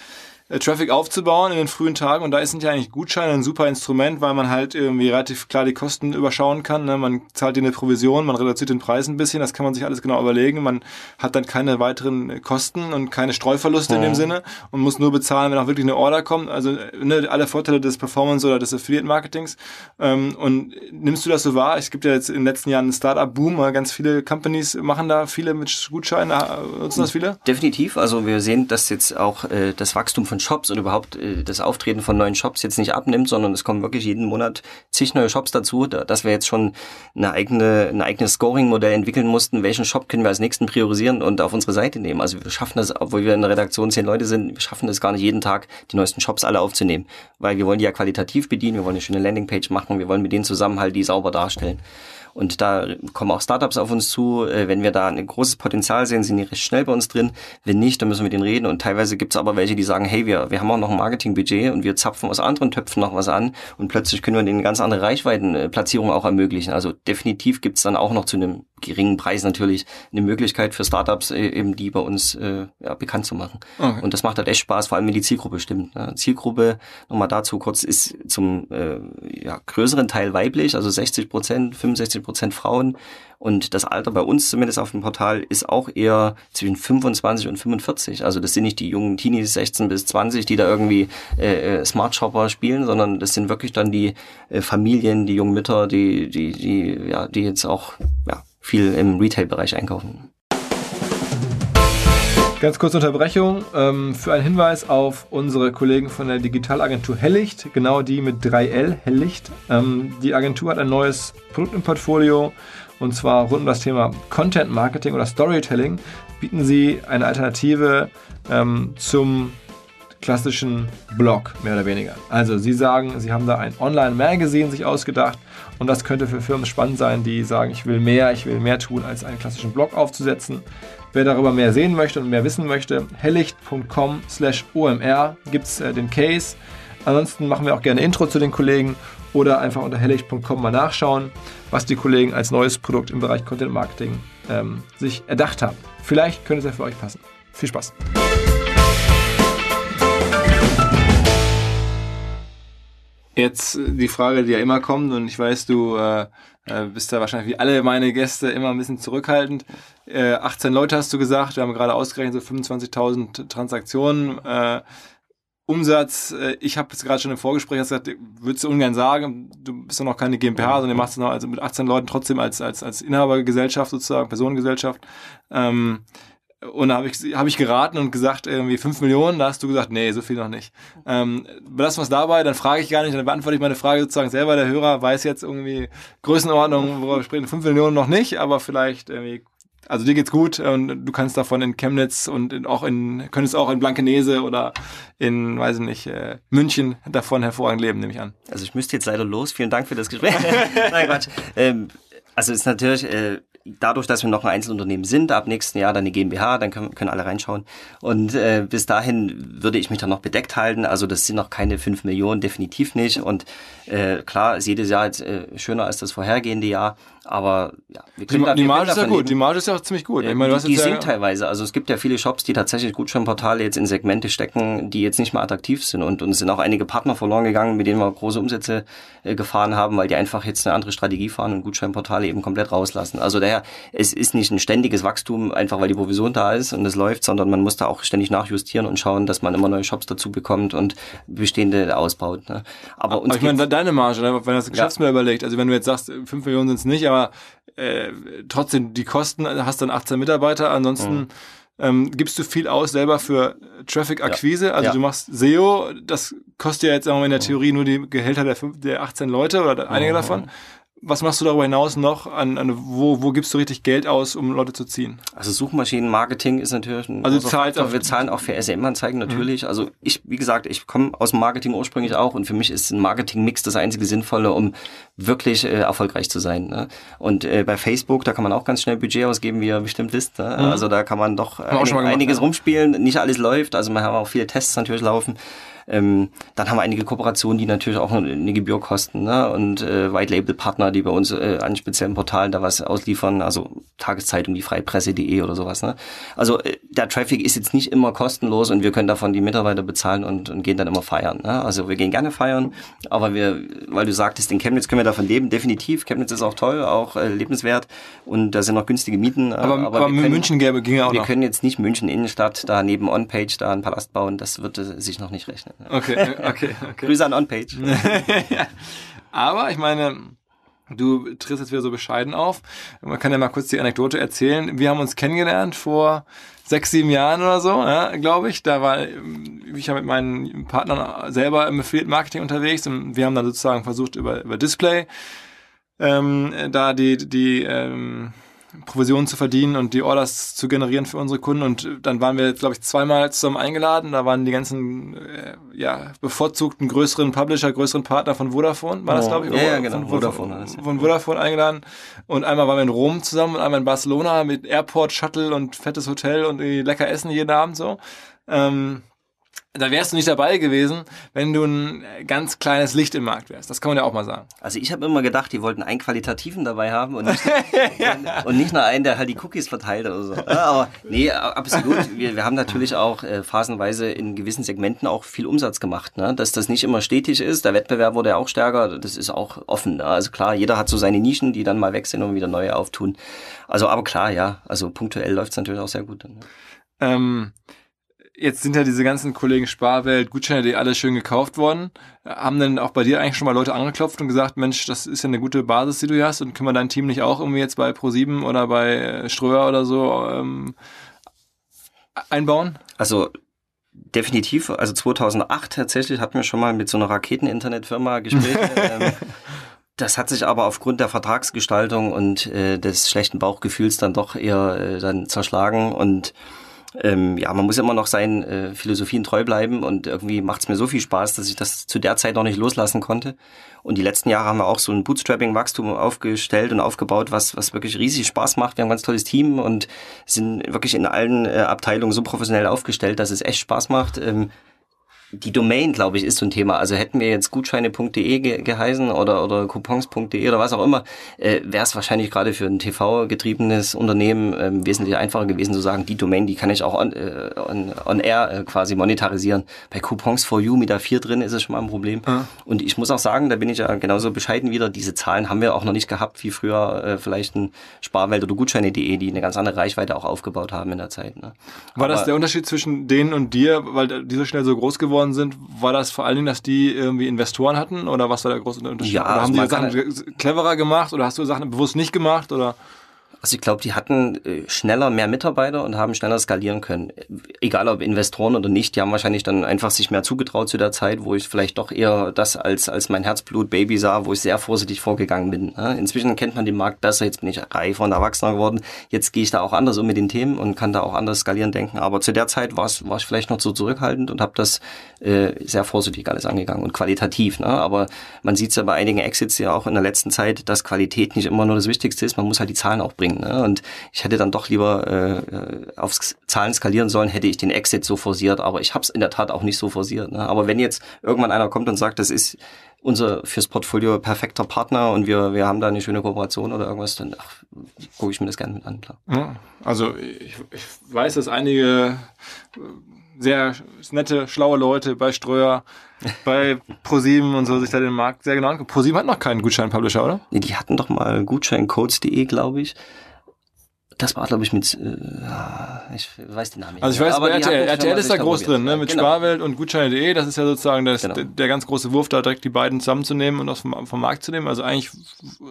Traffic aufzubauen in den frühen Tagen und da sind ja eigentlich Gutscheine ein super Instrument, weil man halt irgendwie relativ klar die Kosten überschauen kann. Ne? Man zahlt dir eine Provision, man reduziert den Preis ein bisschen, das kann man sich alles genau überlegen. Man hat dann keine weiteren Kosten und keine Streuverluste mhm. in dem Sinne und muss nur bezahlen, wenn auch wirklich eine Order kommt. Also ne, alle Vorteile des Performance oder des Affiliate Marketings. Ähm, und nimmst du das so wahr? Es gibt ja jetzt in den letzten Jahren einen Startup-Boom, ganz viele Companies machen da viele mit Gutscheinen, äh, nutzen das viele? Definitiv, also wir sehen, dass jetzt auch äh, das Wachstum von Shops und überhaupt äh, das Auftreten von neuen Shops jetzt nicht abnimmt, sondern es kommen wirklich jeden Monat zig neue Shops dazu, da, dass wir jetzt schon eine eigene, ein eigenes Scoring-Modell entwickeln mussten, welchen Shop können wir als nächsten priorisieren und auf unsere Seite nehmen. Also wir schaffen das, obwohl wir in der Redaktion zehn Leute sind, wir schaffen das gar nicht jeden Tag, die neuesten Shops alle aufzunehmen, weil wir wollen die ja qualitativ bedienen, wir wollen eine schöne Landingpage machen, wir wollen mit denen zusammen halt die sauber darstellen. Und da kommen auch Startups auf uns zu. Äh, wenn wir da ein großes Potenzial sehen, sind die recht schnell bei uns drin. Wenn nicht, dann müssen wir mit denen reden. Und teilweise gibt es aber welche, die sagen, hey, wir, wir haben auch noch ein Marketingbudget und wir zapfen aus anderen Töpfen noch was an und plötzlich können wir denen ganz andere Reichweitenplatzierung auch ermöglichen. Also definitiv gibt es dann auch noch zu einem geringen Preis natürlich eine Möglichkeit für Startups äh, eben die bei uns äh, ja, bekannt zu machen. Okay. Und das macht halt echt Spaß, vor allem wenn die Zielgruppe stimmt. Ne? Zielgruppe, nochmal dazu kurz, ist zum äh, ja, größeren Teil weiblich, also 60 Prozent, 65 Prozent Frauen. Und das Alter bei uns zumindest auf dem Portal ist auch eher zwischen 25 und 45. Also das sind nicht die jungen Teenies 16 bis 20, die da irgendwie äh, äh, Smart Shopper spielen, sondern das sind wirklich dann die äh, Familien, die jungen Mütter, die, die, die, ja, die jetzt auch ja, viel im Retail-Bereich einkaufen. Ganz kurze Unterbrechung ähm, für einen Hinweis auf unsere Kollegen von der Digitalagentur Hellicht, genau die mit 3L, Hellicht. Ähm, die Agentur hat ein neues Produkt im Portfolio und zwar rund um das Thema Content Marketing oder Storytelling bieten sie eine Alternative ähm, zum klassischen Blog, mehr oder weniger. Also sie sagen, sie haben da ein Online-Magazin sich ausgedacht und das könnte für Firmen spannend sein, die sagen, ich will mehr, ich will mehr tun, als einen klassischen Blog aufzusetzen. Wer darüber mehr sehen möchte und mehr wissen möchte, hellicht.com slash omr gibt es äh, den Case. Ansonsten machen wir auch gerne Intro zu den Kollegen oder einfach unter hellicht.com mal nachschauen, was die Kollegen als neues Produkt im Bereich Content Marketing ähm, sich erdacht haben. Vielleicht könnte es ja für euch passen. Viel Spaß! Jetzt äh, die Frage, die ja immer kommt, und ich weiß, du äh, äh, bist da wahrscheinlich wie alle meine Gäste immer ein bisschen zurückhaltend. Äh, 18 Leute hast du gesagt, wir haben gerade ausgerechnet so 25.000 Transaktionen. Äh, Umsatz, äh, ich habe jetzt gerade schon im Vorgespräch gesagt, würdest du ungern sagen, du bist ja noch keine GmbH, sondern du machst es noch also mit 18 Leuten trotzdem als, als, als Inhabergesellschaft sozusagen, Personengesellschaft. Ähm, und da habe ich, hab ich geraten und gesagt, irgendwie 5 Millionen. Da hast du gesagt, nee, so viel noch nicht. Ähm, belassen wir es dabei, dann frage ich gar nicht, dann beantworte ich meine Frage sozusagen selber. Der Hörer weiß jetzt irgendwie Größenordnung, worüber wir sprechen. 5 Millionen noch nicht, aber vielleicht irgendwie also dir geht's gut und du kannst davon in Chemnitz und in, auch in, könntest auch in Blankenese oder in, weiß ich nicht, äh, München davon hervorragend leben, nehme ich an. Also ich müsste jetzt leider los. Vielen Dank für das Gespräch. [LAUGHS] Nein, Quatsch. Ähm, also ist natürlich, äh, dadurch, dass wir noch ein Einzelunternehmen sind, ab nächsten Jahr dann die GmbH, dann können, können alle reinschauen. Und äh, bis dahin würde ich mich dann noch bedeckt halten. Also das sind noch keine fünf Millionen, definitiv nicht. Und äh, klar ist jedes Jahr jetzt äh, schöner als das vorhergehende Jahr. Aber ja, wir können die, da, die Marge ist ja gut, die Marge ist ja auch ziemlich gut. Ja, ich meine, die, die sinkt teilweise. Also es gibt ja viele Shops, die tatsächlich Gutscheinportale jetzt in Segmente stecken, die jetzt nicht mehr attraktiv sind. Und uns sind auch einige Partner verloren gegangen, mit denen wir große Umsätze äh, gefahren haben, weil die einfach jetzt eine andere Strategie fahren und Gutscheinportale eben komplett rauslassen. Also daher, es ist nicht ein ständiges Wachstum, einfach weil die Provision da ist und es läuft, sondern man muss da auch ständig nachjustieren und schauen, dass man immer neue Shops dazu bekommt und bestehende ausbaut. Ne? Aber, uns aber ich meine, deine Marge, ne, wenn du das Geschäftsmodell ja. überlegt, also wenn du jetzt sagst, 5 Millionen sind es nicht, aber äh, trotzdem die Kosten, hast dann 18 Mitarbeiter, ansonsten mhm. ähm, gibst du viel aus selber für Traffic-Akquise, ja. also ja. du machst SEO, das kostet ja jetzt sagen wir, in der Theorie nur die Gehälter der, der 18 Leute oder einige mhm. davon. Was machst du darüber hinaus noch? An, an, wo, wo gibst du richtig Geld aus, um Leute zu ziehen? Also Suchmaschinenmarketing ist natürlich ein Also zahlt auf- Wir zahlen auch für SM-Anzeigen natürlich. Also ich, wie gesagt, ich komme aus dem Marketing ursprünglich auch und für mich ist ein Marketing-Mix das einzige Sinnvolle, um wirklich äh, erfolgreich zu sein. Ne? Und äh, bei Facebook, da kann man auch ganz schnell Budget ausgeben, wie ihr bestimmt wisst. Ne? Also da kann man doch einig, gemacht, einiges ja. rumspielen. Nicht alles läuft. Also wir haben auch viele Tests natürlich laufen. Ähm, dann haben wir einige Kooperationen, die natürlich auch eine Gebühr kosten. Ne? Und äh, White-Label-Partner, die bei uns äh, an speziellen Portalen da was ausliefern, also Tageszeitung, die Freipresse.de oder sowas. Ne? Also äh, der Traffic ist jetzt nicht immer kostenlos und wir können davon die Mitarbeiter bezahlen und, und gehen dann immer feiern. Ne? Also wir gehen gerne feiern, aber wir, weil du sagtest, in Chemnitz können wir davon leben, definitiv. Chemnitz ist auch toll, auch äh, lebenswert und da sind noch günstige Mieten. äh, Aber, aber, mit können- München gäbe, ginge auch wir noch. können jetzt nicht München Innenstadt da neben OnPage da einen Palast bauen, das würde sich noch nicht rechnen. Okay, [LAUGHS] okay, okay. Grüße an OnPage. [LAUGHS] Aber ich meine, du trittst jetzt wieder so bescheiden auf. Man kann ja mal kurz die Anekdote erzählen. Wir haben uns kennengelernt vor sechs, sieben Jahren oder so, ja, glaube ich. Da war ich ja mit meinen Partnern selber im Affiliate Marketing unterwegs und wir haben dann sozusagen versucht über, über Display ähm, da die, die ähm, Provisionen zu verdienen und die Orders zu generieren für unsere Kunden. Und dann waren wir, glaube ich, zweimal zusammen eingeladen. Da waren die ganzen äh, ja, bevorzugten größeren Publisher, größeren Partner von Vodafone, war das, Oh, glaube ich? ja, ja, Von- genau. Von, Vodafone das, ja. von Vodafone eingeladen. Und einmal waren wir in Rom zusammen und einmal in Barcelona mit Airport, Shuttle und fettes Hotel und lecker Essen jeden Abend so. Ähm, da wärst du nicht dabei gewesen, wenn du ein ganz kleines Licht im Markt wärst. Das kann man ja auch mal sagen. Also ich habe immer gedacht, die wollten einen Qualitativen dabei haben und nicht, [LAUGHS] [LAUGHS] und nicht nur einen, der halt die Cookies verteilt oder so. Aber nee, absolut. Wir, wir haben natürlich auch äh, phasenweise in gewissen Segmenten auch viel Umsatz gemacht. Ne? Dass das nicht immer stetig ist. Der Wettbewerb wurde ja auch stärker. Das ist auch offen. Ne? Also klar, jeder hat so seine Nischen, die dann mal weg sind und wieder neue auftun. Also aber klar, ja. Also punktuell läuft's natürlich auch sehr gut. Ne? Ähm, jetzt sind ja diese ganzen Kollegen Sparwelt, Gutscheine, die alle schön gekauft worden. Haben denn auch bei dir eigentlich schon mal Leute angeklopft und gesagt, Mensch, das ist ja eine gute Basis, die du hast und können wir dein Team nicht auch irgendwie jetzt bei Pro7 oder bei äh, Ströer oder so ähm, einbauen? Also definitiv, also 2008 tatsächlich hatten wir schon mal mit so einer Raketen-Internetfirma Gespräche. [LAUGHS] ähm, das hat sich aber aufgrund der Vertragsgestaltung und äh, des schlechten Bauchgefühls dann doch eher äh, dann zerschlagen und ähm, ja, man muss immer noch seinen äh, Philosophien treu bleiben und irgendwie macht es mir so viel Spaß, dass ich das zu der Zeit noch nicht loslassen konnte. Und die letzten Jahre haben wir auch so ein Bootstrapping-Wachstum aufgestellt und aufgebaut, was, was wirklich riesig Spaß macht. Wir haben ein ganz tolles Team und sind wirklich in allen äh, Abteilungen so professionell aufgestellt, dass es echt Spaß macht. Ähm, die Domain, glaube ich, ist so ein Thema. Also hätten wir jetzt gutscheine.de ge geheißen oder, oder coupons.de oder was auch immer, äh, wäre es wahrscheinlich gerade für ein TV-getriebenes Unternehmen ähm, wesentlich einfacher gewesen zu sagen, die Domain, die kann ich auch on, äh, on, on air äh, quasi monetarisieren. Bei Coupons for You mit der 4 drin ist es schon mal ein Problem. Und ich muss auch sagen, da bin ich ja genauso bescheiden wieder, diese Zahlen haben wir auch noch nicht gehabt, wie früher äh, vielleicht ein Sparwelt oder Gutscheine.de, die eine ganz andere Reichweite auch aufgebaut haben in der Zeit. Ne? War das Aber- der Unterschied zwischen denen und dir, weil die so schnell so groß geworden sind? War das vor allen Dingen, dass die irgendwie Investoren hatten oder was war der große Unterschied? Ja, oder haben also die Sachen kann- cleverer gemacht oder hast du Sachen bewusst nicht gemacht oder? Also ich glaube, die hatten äh, schneller mehr Mitarbeiter und haben schneller skalieren können. Egal ob Investoren oder nicht, die haben wahrscheinlich dann einfach sich mehr zugetraut zu der Zeit, wo ich vielleicht doch eher das als, als mein Herzblut-Baby sah, wo ich sehr vorsichtig vorgegangen bin. ne? Inzwischen kennt man den Markt besser, jetzt bin ich reifer und erwachsener geworden. Jetzt gehe ich da auch anders um mit den Themen und kann da auch anders skalieren denken. Aber zu der Zeit war es war ich vielleicht noch so zurückhaltend und habe das äh, sehr vorsichtig alles angegangen und qualitativ. Ne? Aber man sieht es ja bei einigen Exits ja auch in der letzten Zeit, dass Qualität nicht immer nur das Wichtigste ist. Man muss halt die Zahlen auch bringen. Ne? Und ich hätte dann doch lieber äh, aufs Zahlen skalieren sollen, hätte ich den Exit so forciert. Aber ich habe es in der Tat auch nicht so forciert. Ne? Aber wenn jetzt irgendwann einer kommt und sagt, das ist unser fürs Portfolio perfekter Partner und wir, wir haben da eine schöne Kooperation oder irgendwas, dann ach, gucke ich mir das gerne mit an, klar. Also ich, ich weiß, dass einige äh, sehr nette, schlaue Leute bei Ströer, [LAUGHS] bei ProSieben und so sich da den Markt sehr genau angucken. ProSieben hat noch keinen Gutschein-Publisher, oder? Nee, die hatten doch mal Gutscheincodes.de, glaube ich. Das war, glaube ich, mit, äh, ich weiß den Namen nicht. Also ich mehr. weiß, Aber RTL, RTL ist da groß drin, ne? mit Genau. Sparwelt und Gutscheine.de. Das ist ja sozusagen das, Genau. der, der ganz große Wurf, da direkt die beiden zusammenzunehmen und aus vom, vom Markt zu nehmen. Also eigentlich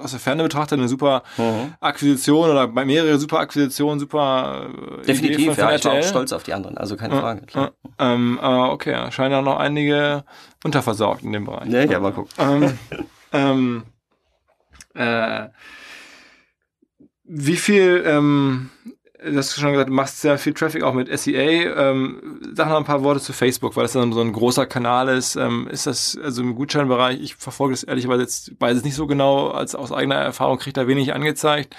aus der Ferne betrachtet eine super Mhm. Akquisition oder bei mehrere super Akquisitionen, super äh, Idee Definitiv, von, von ja, ich war RTL. auch stolz auf die anderen, also keine Frage. Klar. ähm, aber okay, scheinen ja noch einige unterversorgt in dem Bereich. Ja, ja, mal gucken. Ähm, [LAUGHS] ähm, Äh, wie viel ähm, du hast schon gesagt, du machst sehr viel Traffic auch mit SEA. Ähm, sag noch ein paar Worte zu Facebook, weil das dann so ein großer Kanal ist. Ähm, ist das also im Gutscheinbereich? Ich verfolge das ehrlicherweise jetzt, weiß es nicht so genau, als aus eigener Erfahrung kriege da wenig angezeigt.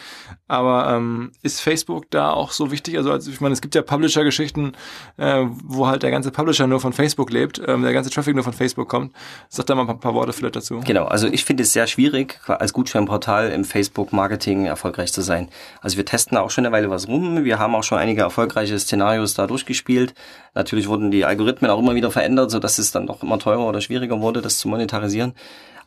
Aber ähm, ist Facebook da auch so wichtig? Also, also ich meine, es gibt ja Publisher-Geschichten, äh, wo halt der ganze Publisher nur von Facebook lebt, ähm, der ganze Traffic nur von Facebook kommt. Sag da mal ein paar Worte vielleicht dazu. Genau, also ich finde es sehr schwierig, als Gutscheinportal im Facebook-Marketing erfolgreich zu sein. Also wir testen auch schon eine Weile was rum wir haben auch schon einige erfolgreiche Szenarios da durchgespielt. Natürlich wurden die Algorithmen auch immer wieder verändert, so dass es dann doch immer teurer oder schwieriger wurde, das zu monetarisieren.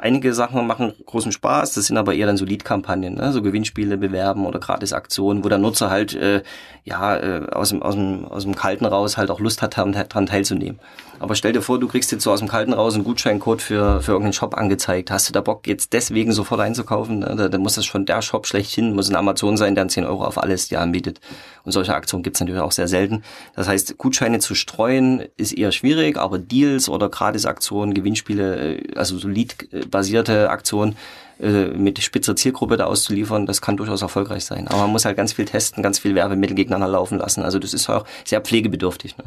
Einige Sachen machen großen Spaß, das sind aber eher dann so Lead-Kampagnen, ne? so Gewinnspiele bewerben oder Gratis-Aktionen, wo der Nutzer halt äh, ja äh, aus, dem, aus, dem, aus dem Kalten raus halt auch Lust hat, daran teilzunehmen. Aber stell dir vor, du kriegst jetzt so aus dem Kalten raus einen Gutscheincode für, für irgendeinen Shop angezeigt. Hast du da Bock, jetzt deswegen sofort einzukaufen? Ne? Da, da muss das schon der Shop schlechthin, muss ein Amazon sein, der 10 Euro auf alles dir anbietet. Und solche Aktionen gibt's natürlich auch sehr selten. Das heißt, Gutscheine zu streuen ist eher schwierig, aber Deals oder Gratis-Aktionen, Gewinnspiele, äh, also so Lead-basierte Aktionen, äh, mit spitzer Zielgruppe da auszuliefern, das kann durchaus erfolgreich sein. Aber man muss halt ganz viel testen, ganz viel Werbemittel gegeneinander laufen lassen. Also das ist auch sehr pflegebedürftig. Ne?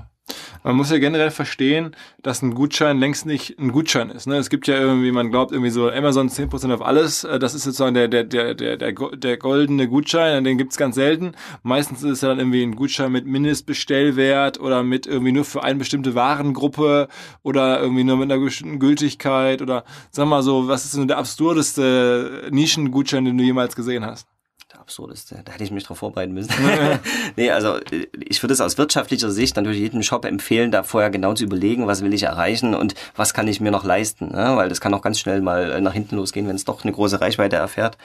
Man muss ja generell verstehen, dass ein Gutschein längst nicht ein Gutschein ist. Ne? Es gibt ja irgendwie, man glaubt irgendwie so Amazon 10% auf alles. Äh, das ist sozusagen der, der, der, der, der, der goldene Gutschein, den gibt's ganz selten. Meistens ist es ja dann irgendwie ein Gutschein mit Mindestbestellwert oder mit irgendwie nur für eine bestimmte Warengruppe oder irgendwie nur mit einer bestimmten Gültigkeit oder sag mal so, was ist denn der absurdeste Nischengutschein, den du jemals gesehen hast? absurdeste. Da hätte ich mich drauf vorbereiten müssen. [LAUGHS] nee, also ich würde es aus wirtschaftlicher Sicht natürlich jedem Shop empfehlen, da vorher genau zu überlegen, was will ich erreichen und was kann ich mir noch leisten. Ne? Weil das kann auch ganz schnell mal nach hinten losgehen, wenn es doch eine große Reichweite erfährt.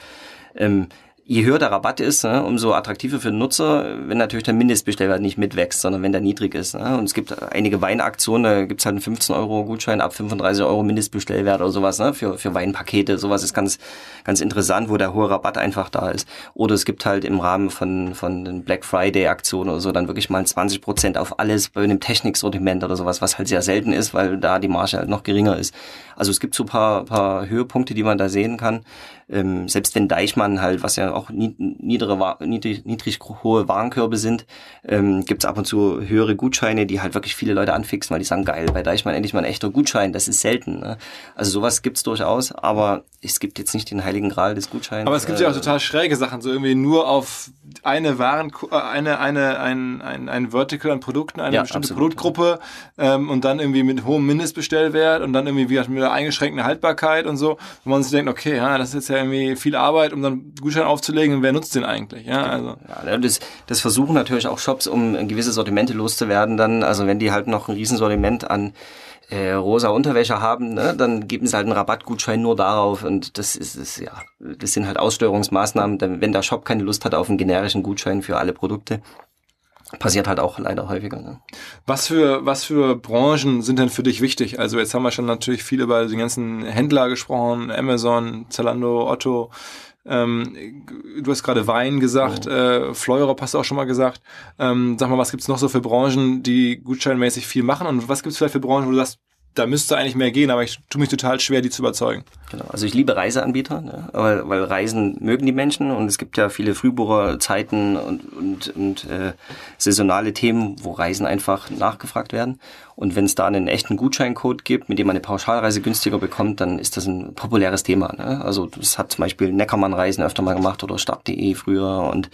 Ähm, je höher der Rabatt ist, ne, umso attraktiver für den Nutzer, wenn natürlich der Mindestbestellwert nicht mitwächst, sondern wenn der niedrig ist. Ne. Und es gibt einige Weinaktionen, da gibt's halt einen 15 Euro Gutschein ab 35 Euro Mindestbestellwert oder sowas, ne, für, für Weinpakete. Sowas ist ganz, ganz interessant, wo der hohe Rabatt einfach da ist. Oder es gibt halt im Rahmen von, von den Black Friday Aktionen oder so dann wirklich mal 20 Prozent auf alles bei einem Techniksortiment oder sowas, was halt sehr selten ist, weil da die Marge halt noch geringer ist. Also es gibt so paar, paar Höhepunkte, die man da sehen kann ähm, selbst wenn Deichmann halt, was ja auch niedere, niedrig, niedrig hohe Warenkörbe sind, ähm, gibt es ab und zu höhere Gutscheine, die halt wirklich viele Leute anfixen, weil die sagen, geil, bei Deichmann endlich mal ein echter Gutschein, das ist selten. Ne? Also sowas gibt's durchaus, aber es gibt jetzt nicht den heiligen Gral des Gutscheins. Aber es gibt ja auch äh, total schräge Sachen, so irgendwie nur auf eine Waren, äh, eine, eine, ein, ein, ein Vertical an Produkten, eine ja, bestimmte absolut, Produktgruppe ja. ähm, und dann irgendwie mit hohem Mindestbestellwert und dann irgendwie wie mit einer eingeschränkten Haltbarkeit und so, wo man sich denkt, okay, ja, das ist jetzt ja irgendwie viel Arbeit, um dann Gutschein aufzulegen wer nutzt den eigentlich? Ja, also. ja das, das versuchen natürlich auch Shops, um gewisse Sortimente loszuwerden dann, also wenn die halt noch ein Riesensortiment an äh, rosa Unterwäsche haben, ne, dann geben sie halt einen Rabattgutschein nur darauf und das ist es ja, das sind halt Aussteuerungsmaßnahmen, wenn der Shop keine Lust hat auf einen generischen Gutschein für alle Produkte, passiert halt auch leider häufiger. Ne? Was für was für Branchen sind denn für dich wichtig? Also jetzt haben wir schon natürlich viel über die ganzen Händler gesprochen, Amazon, Zalando, Otto. Ähm, du hast gerade Wein gesagt, oh. äh, Fleurop hast du auch schon mal gesagt. Ähm, sag mal, was gibt's noch so für Branchen, die gutscheinmäßig viel machen und was gibt's vielleicht für Branchen, wo du sagst, da müsste eigentlich mehr gehen, aber ich tue mich total schwer, die zu überzeugen. Genau, also ich liebe Reiseanbieter, ne? weil, weil Reisen mögen die Menschen und es gibt ja viele Frühbucherzeiten und, und, und äh, saisonale Themen, wo Reisen einfach nachgefragt werden. Und wenn es da einen echten Gutscheincode gibt, mit dem man eine Pauschalreise günstiger bekommt, dann ist das ein populäres Thema. Ne? Also das hat zum Beispiel Neckermann Reisen öfter mal gemacht oder Start.de früher und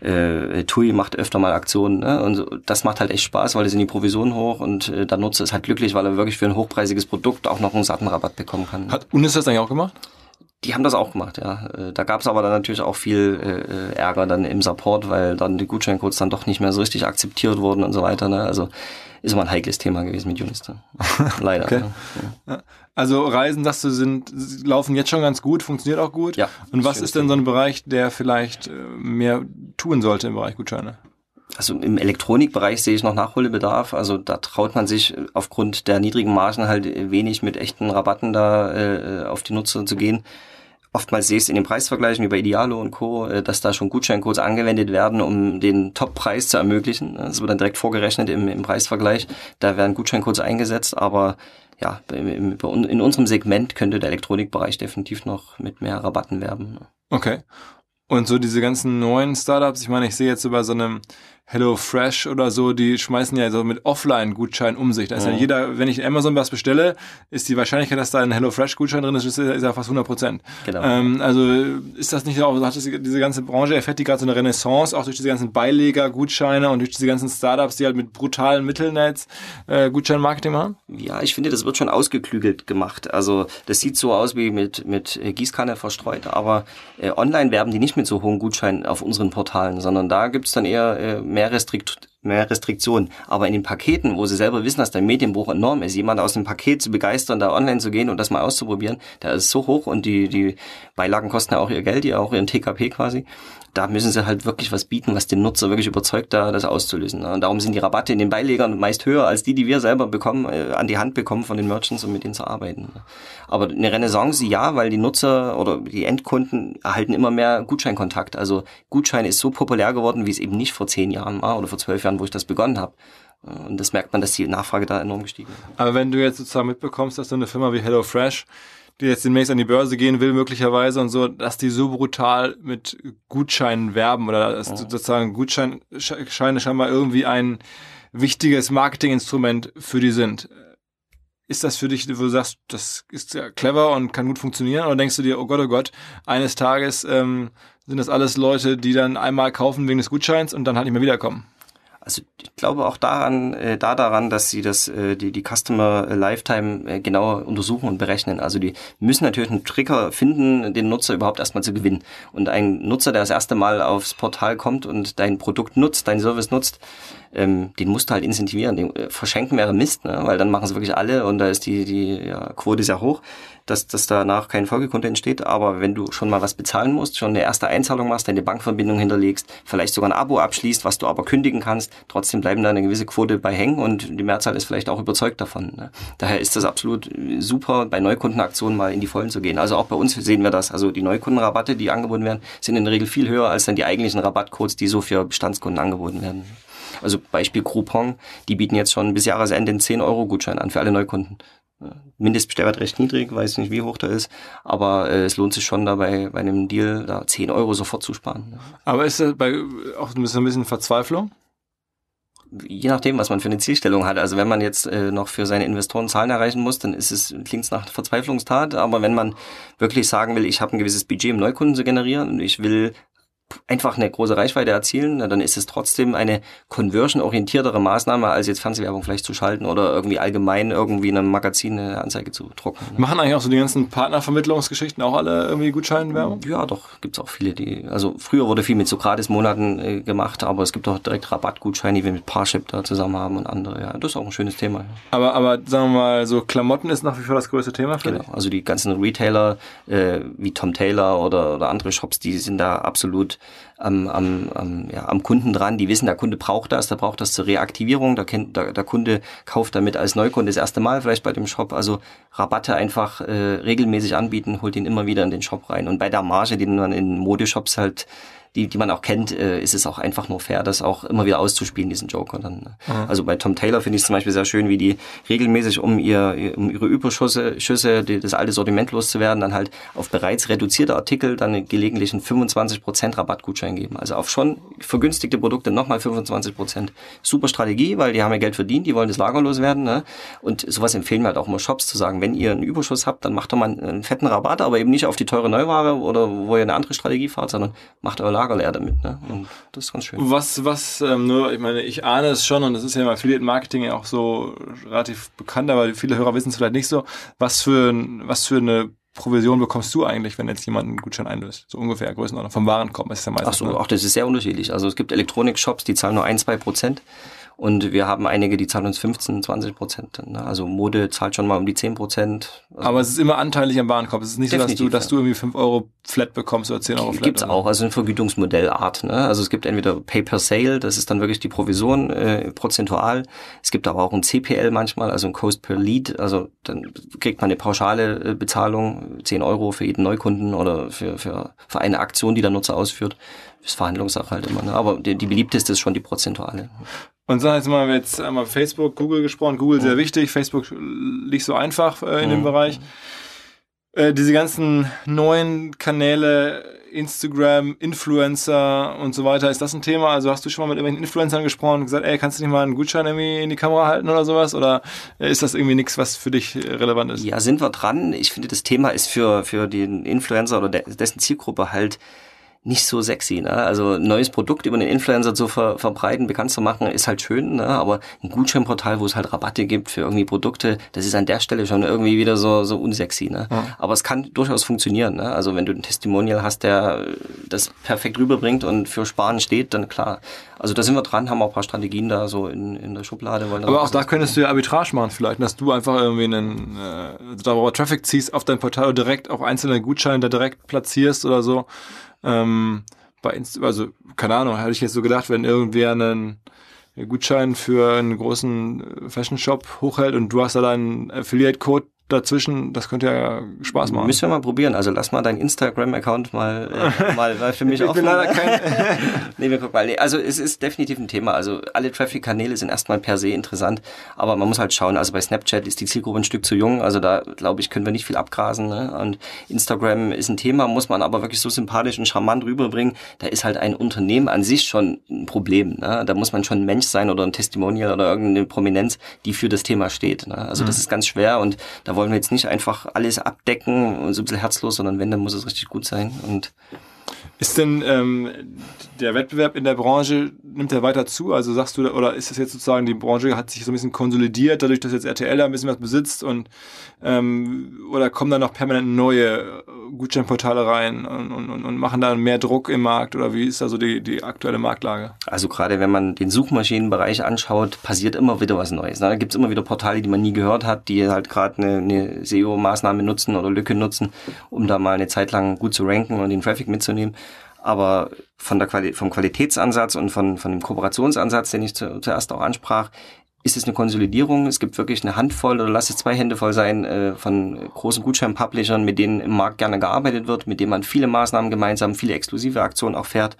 äh, TUI macht öfter mal Aktionen. Ne? Und das macht halt echt Spaß, weil da sind die Provisionen hoch und äh, der Nutzer ist halt glücklich, weil er wirklich für ein hochpreisiges Produkt auch noch einen satten Rabatt bekommen kann. Hat Unis das eigentlich auch gemacht? Die haben das auch gemacht, ja. Äh, da gab es aber dann natürlich auch viel äh, Ärger dann im Support, weil dann die Gutscheincodes dann doch nicht mehr so richtig akzeptiert wurden und so weiter. Ne? Also ist immer ein heikles Thema gewesen mit Unister. [LAUGHS] Leider. okay. ja. Also Reisen, sagst du, sind, laufen jetzt schon ganz gut, funktioniert auch gut. Ja. Und was ist denn so ein Bereich, der vielleicht äh, mehr tun sollte im Bereich Gutscheine? Also im Elektronikbereich sehe ich noch Nachholbedarf. Also da traut man sich aufgrund der niedrigen Margen halt wenig mit echten Rabatten da äh, auf die Nutzer zu gehen. Oftmals sehe ich es in den Preisvergleichen wie bei Idealo und Co., äh, dass da schon Gutscheincodes angewendet werden, um den Top-Preis zu ermöglichen. Das wird dann direkt vorgerechnet im, im Preisvergleich. Da werden Gutscheincodes eingesetzt, aber ja, in unserem Segment könnte der Elektronikbereich definitiv noch mit mehr Rabatten werben. Okay. Und so diese ganzen neuen Startups, ich meine, ich sehe jetzt über so einem Hello Fresh oder so, die schmeißen ja so mit Offline-Gutschein um sich. Da ist ja. ja jeder, wenn ich in Amazon was bestelle, ist die Wahrscheinlichkeit, dass da ein Hello Fresh-Gutschein drin ist, ist, ist ja fast 100 Prozent. Genau. Ähm, also ist das nicht auch, hat das, diese ganze Branche erfährt die gerade so eine Renaissance, auch durch diese ganzen Beileger-Gutscheine und durch diese ganzen Startups, die halt mit brutalen Mitteln jetzt äh, Gutschein-Marketing machen? Ja, ich finde, das wird schon ausgeklügelt gemacht. Also das sieht so aus wie mit, mit Gießkanne verstreut, aber äh, online werben die nicht mit so hohen Gutscheinen auf unseren Portalen, sondern da gibt's dann eher äh, mehr Restrikt mehr Restriktionen. Aber in den Paketen, wo sie selber wissen, dass der Medienbruch enorm ist, jemand aus dem Paket zu begeistern, da online zu gehen und das mal auszuprobieren, der ist so hoch und die, die Beilagen kosten ja auch ihr Geld, ja auch ihren TKP quasi da müssen sie halt wirklich was bieten, was den Nutzer wirklich überzeugt, da das auszulösen. Ne? Und darum sind die Rabatte in den Beilegern meist höher als die, die wir selber bekommen, äh, an die Hand bekommen von den Merchants, um mit denen zu arbeiten. Ne? Aber eine Renaissance, ja, weil die Nutzer oder die Endkunden erhalten immer mehr Gutscheinkontakt. Also Gutschein ist so populär geworden, wie es eben nicht vor zehn Jahren war oder vor zwölf Jahren, wo ich das begonnen habe. Und das merkt man, dass die Nachfrage da enorm gestiegen ist. Aber wenn du jetzt sozusagen mitbekommst, dass so eine Firma wie HelloFresh die jetzt demnächst an die Börse gehen will, möglicherweise und so, dass die so brutal mit Gutscheinen werben oder dass oh. sozusagen Gutscheine scheinbar irgendwie ein wichtiges Marketinginstrument für die sind. Ist das für dich, wo du sagst, das ist ja clever und kann gut funktionieren? Oder denkst du dir, oh Gott, oh Gott, eines Tages ähm, sind das alles Leute, die dann einmal kaufen wegen des Gutscheins und dann halt nicht mehr wiederkommen? Also ich glaube auch daran, äh, da daran, dass sie das, äh, die, die Customer Lifetime äh, genauer untersuchen und berechnen. Also die müssen natürlich einen Trigger finden, den Nutzer überhaupt erstmal zu gewinnen. Und ein Nutzer, der das erste Mal aufs Portal kommt und dein Produkt nutzt, dein Service nutzt, ähm, den musst du halt incentivieren. Den, äh, verschenken wäre Mist, ne? weil dann machen sie wirklich alle und da ist die, die ja, Quote sehr hoch, dass, dass danach kein Folgekunde entsteht. Aber wenn du schon mal was bezahlen musst, schon eine erste Einzahlung machst, deine Bankverbindung hinterlegst, vielleicht sogar ein Abo abschließt, was du aber kündigen kannst, trotzdem bleiben da eine gewisse Quote bei hängen und die Mehrzahl ist vielleicht auch überzeugt davon. Ne? Daher ist das absolut super, bei Neukundenaktionen mal in die Vollen zu gehen. Also auch bei uns sehen wir das. Also die Neukundenrabatte, die angeboten werden, sind in der Regel viel höher als dann die eigentlichen Rabattcodes, die so für Bestandskunden angeboten werden. Also Beispiel Groupon, die bieten jetzt schon bis Jahresende einen 10-Euro-Gutschein an für alle Neukunden. Mindestbestellwert recht niedrig, weiß nicht, wie hoch der ist, aber äh, es lohnt sich schon dabei, bei einem Deal da 10 Euro sofort zu sparen. Aber ist das bei auch ein bisschen Verzweiflung? je nachdem, was man für eine Zielstellung hat. Also wenn man jetzt äh, noch für seine Investoren Zahlen erreichen muss, dann ist es klingt es nach Verzweiflungstat. Aber wenn man wirklich sagen will, ich habe ein gewisses Budget, um Neukunden zu generieren und ich will einfach eine große Reichweite erzielen, dann ist es trotzdem eine conversion-orientiertere Maßnahme, als jetzt Fernsehwerbung vielleicht zu schalten oder irgendwie allgemein irgendwie in einem Magazin eine Anzeige zu drucken. Machen eigentlich auch so die ganzen Partnervermittlungsgeschichten auch alle irgendwie Gutscheinwerbung? Ja, doch, gibt's auch viele, die, also früher wurde viel mit Sokrates-Monaten äh, gemacht, aber es gibt auch direkt Rabattgutscheine, die wir mit Parship da zusammen haben und andere, ja, das ist auch ein schönes Thema. Ja. Aber, aber sagen wir mal, so Klamotten ist nach wie vor das größte Thema für Genau, dich? also die ganzen Retailer äh, wie Tom Taylor oder, oder andere Shops, die sind da absolut am, am, am, ja, am Kunden dran. Die wissen, der Kunde braucht das, der braucht das zur Reaktivierung. Der, kennt, der, der Kunde kauft damit als Neukunde das erste Mal vielleicht bei dem Shop. Also Rabatte einfach äh, regelmäßig anbieten, holt ihn immer wieder in den Shop rein. Und bei der Marge, die man in Modeshops halt die, die man auch kennt, äh, ist es auch einfach nur fair, das auch immer wieder auszuspielen, diesen Joker dann. Ne? Mhm. Also bei Tom Taylor finde ich es zum Beispiel sehr schön, wie die regelmäßig, um ihr, um ihre Überschüsse, Schüsse, die, das alte Sortiment loszuwerden, dann halt auf bereits reduzierte Artikel dann gelegentlich einen 25% Rabattgutschein geben. Also auf schon vergünstigte Produkte nochmal 25%. Super Strategie, weil die haben ja Geld verdient, die wollen das lagerlos werden. Ne? Und sowas empfehlen wir halt auch mal Shops zu sagen, wenn ihr einen Überschuss habt, dann macht doch mal einen fetten Rabatt, aber eben nicht auf die teure Neuware oder wo ihr eine andere Strategie fahrt, sondern macht euer Lager leer damit. Ne? Und das ist ganz schön. Was, was, ähm, nur, ich meine, ich ahne es schon und das ist ja im Affiliate Marketing ja auch so relativ bekannt, aber viele Hörer wissen es vielleicht nicht so. Was für, was für eine Provision bekommst du eigentlich, wenn jetzt jemand einen Gutschein einlöst? So ungefähr Größenordnung vom Warenkorb ist ja meistens. Ach so, ne? auch das ist sehr unterschiedlich. Also es gibt Elektronik-Shops, die zahlen nur ein, zwei Prozent. Und wir haben einige, die zahlen uns 15, 20 Prozent. Ne? Also Mode zahlt schon mal um die 10 Prozent. Also Aber es ist immer anteilig am Warenkorb. Es ist nicht so, dass du, dass du irgendwie 5 Euro flat bekommst oder 10 Euro flat. Gibt's auch, also eine Vergütungsmodellart. Ne? Also es gibt entweder Pay per Sale, das ist dann wirklich die Provision äh, prozentual. Es gibt aber auch ein CPL manchmal, also ein Cost per Lead. Also dann kriegt man eine pauschale äh, Bezahlung sagen 10 Euro für jeden Neukunden oder für, für, für eine Aktion, die der Nutzer ausführt. Das ist Verhandlungssache halt immer. Ne? Aber die, die beliebteste ist schon die prozentuale. Und sag jetzt mal, jetzt einmal Facebook, Google gesprochen. Google sehr wichtig, Facebook nicht so einfach äh, in dem Bereich. Äh, diese ganzen neuen Kanäle, Instagram, Influencer und so weiter, ist das ein Thema? Also hast du schon mal mit irgendwelchen Influencern gesprochen und gesagt, ey, kannst du nicht mal einen Gutschein irgendwie in die Kamera halten oder sowas? Oder ist das irgendwie nichts, was für dich relevant ist? Ja, sind wir dran. Ich finde, das Thema ist für, für den Influencer oder dessen Zielgruppe halt nicht so sexy. Ne? Also ein neues Produkt über einen Influencer zu ver verbreiten, bekannt zu machen, ist halt schön, ne? aber ein Gutscheinportal, wo es halt Rabatte gibt für irgendwie Produkte, das ist an der Stelle schon irgendwie wieder so, so unsexy. Ne? Ja. Aber es kann durchaus funktionieren. Ne? Also wenn du ein Testimonial hast, der das perfekt rüberbringt und für Sparen steht, dann klar. Also da sind wir dran, haben auch ein paar Strategien da so in, in der Schublade. Aber auch da könntest du ja Arbitrage machen vielleicht, dass du einfach irgendwie einen, äh, da wo Traffic ziehst auf dein Portal direkt auch einzelne Gutscheine da direkt platzierst oder so. Ähm, bei Inst also, keine Ahnung, hatte ich jetzt so gedacht, wenn irgendwer einen Gutschein für einen großen Fashion Shop hochhält und du hast da deinen Affiliate-Code dazwischen, das könnte ja Spaß machen. Müssen wir mal probieren. Also lass mal deinen Instagram-Account mal, äh, [LAUGHS] mal, mal für mich ich bin leider kein [LAUGHS] nee, wir gucken mal. Nee, also es ist definitiv ein Thema. Also alle Traffic-Kanäle sind erstmal per se interessant, aber man muss halt schauen. Also bei Snapchat ist die Zielgruppe ein Stück zu jung. Also da, glaube ich, können wir nicht viel abgrasen. Ne? Und Instagram ist ein Thema, muss man aber wirklich so sympathisch und charmant rüberbringen. Da ist halt ein Unternehmen an sich schon ein Problem. Ne? Da muss man schon ein Mensch sein oder ein Testimonial oder irgendeine Prominenz, die für das Thema steht. Ne? Also mhm. das ist ganz schwer und da wollen wir jetzt nicht einfach alles abdecken und so ein bisschen herzlos, sondern wenn, dann muss es richtig gut sein. Und ist denn ähm, der Wettbewerb in der Branche, nimmt der weiter zu? Also sagst du, oder ist das jetzt sozusagen, die Branche hat sich so ein bisschen konsolidiert, dadurch, dass jetzt RTL da ein bisschen was besitzt und ähm, oder kommen da noch permanent neue Gutscheinportale rein und, und, und machen da mehr Druck im Markt oder wie ist da so die, die aktuelle Marktlage? Also gerade wenn man den Suchmaschinenbereich anschaut, passiert immer wieder was Neues. Ne? Da gibt es immer wieder Portale, die man nie gehört hat, die halt gerade eine, eine SEO-Maßnahme nutzen oder Lücke nutzen, um da mal eine Zeit lang gut zu ranken und den Traffic mitzunehmen. Aber von der Quali vom Qualitätsansatz und von, von dem Kooperationsansatz, den ich zu, zuerst auch ansprach, ist es eine Konsolidierung. Es gibt wirklich eine Handvoll oder lass es zwei Hände voll sein äh, von großen Gutschein-Publishern, mit denen im Markt gerne gearbeitet wird, mit denen man viele Maßnahmen gemeinsam, viele exklusive Aktionen auch fährt.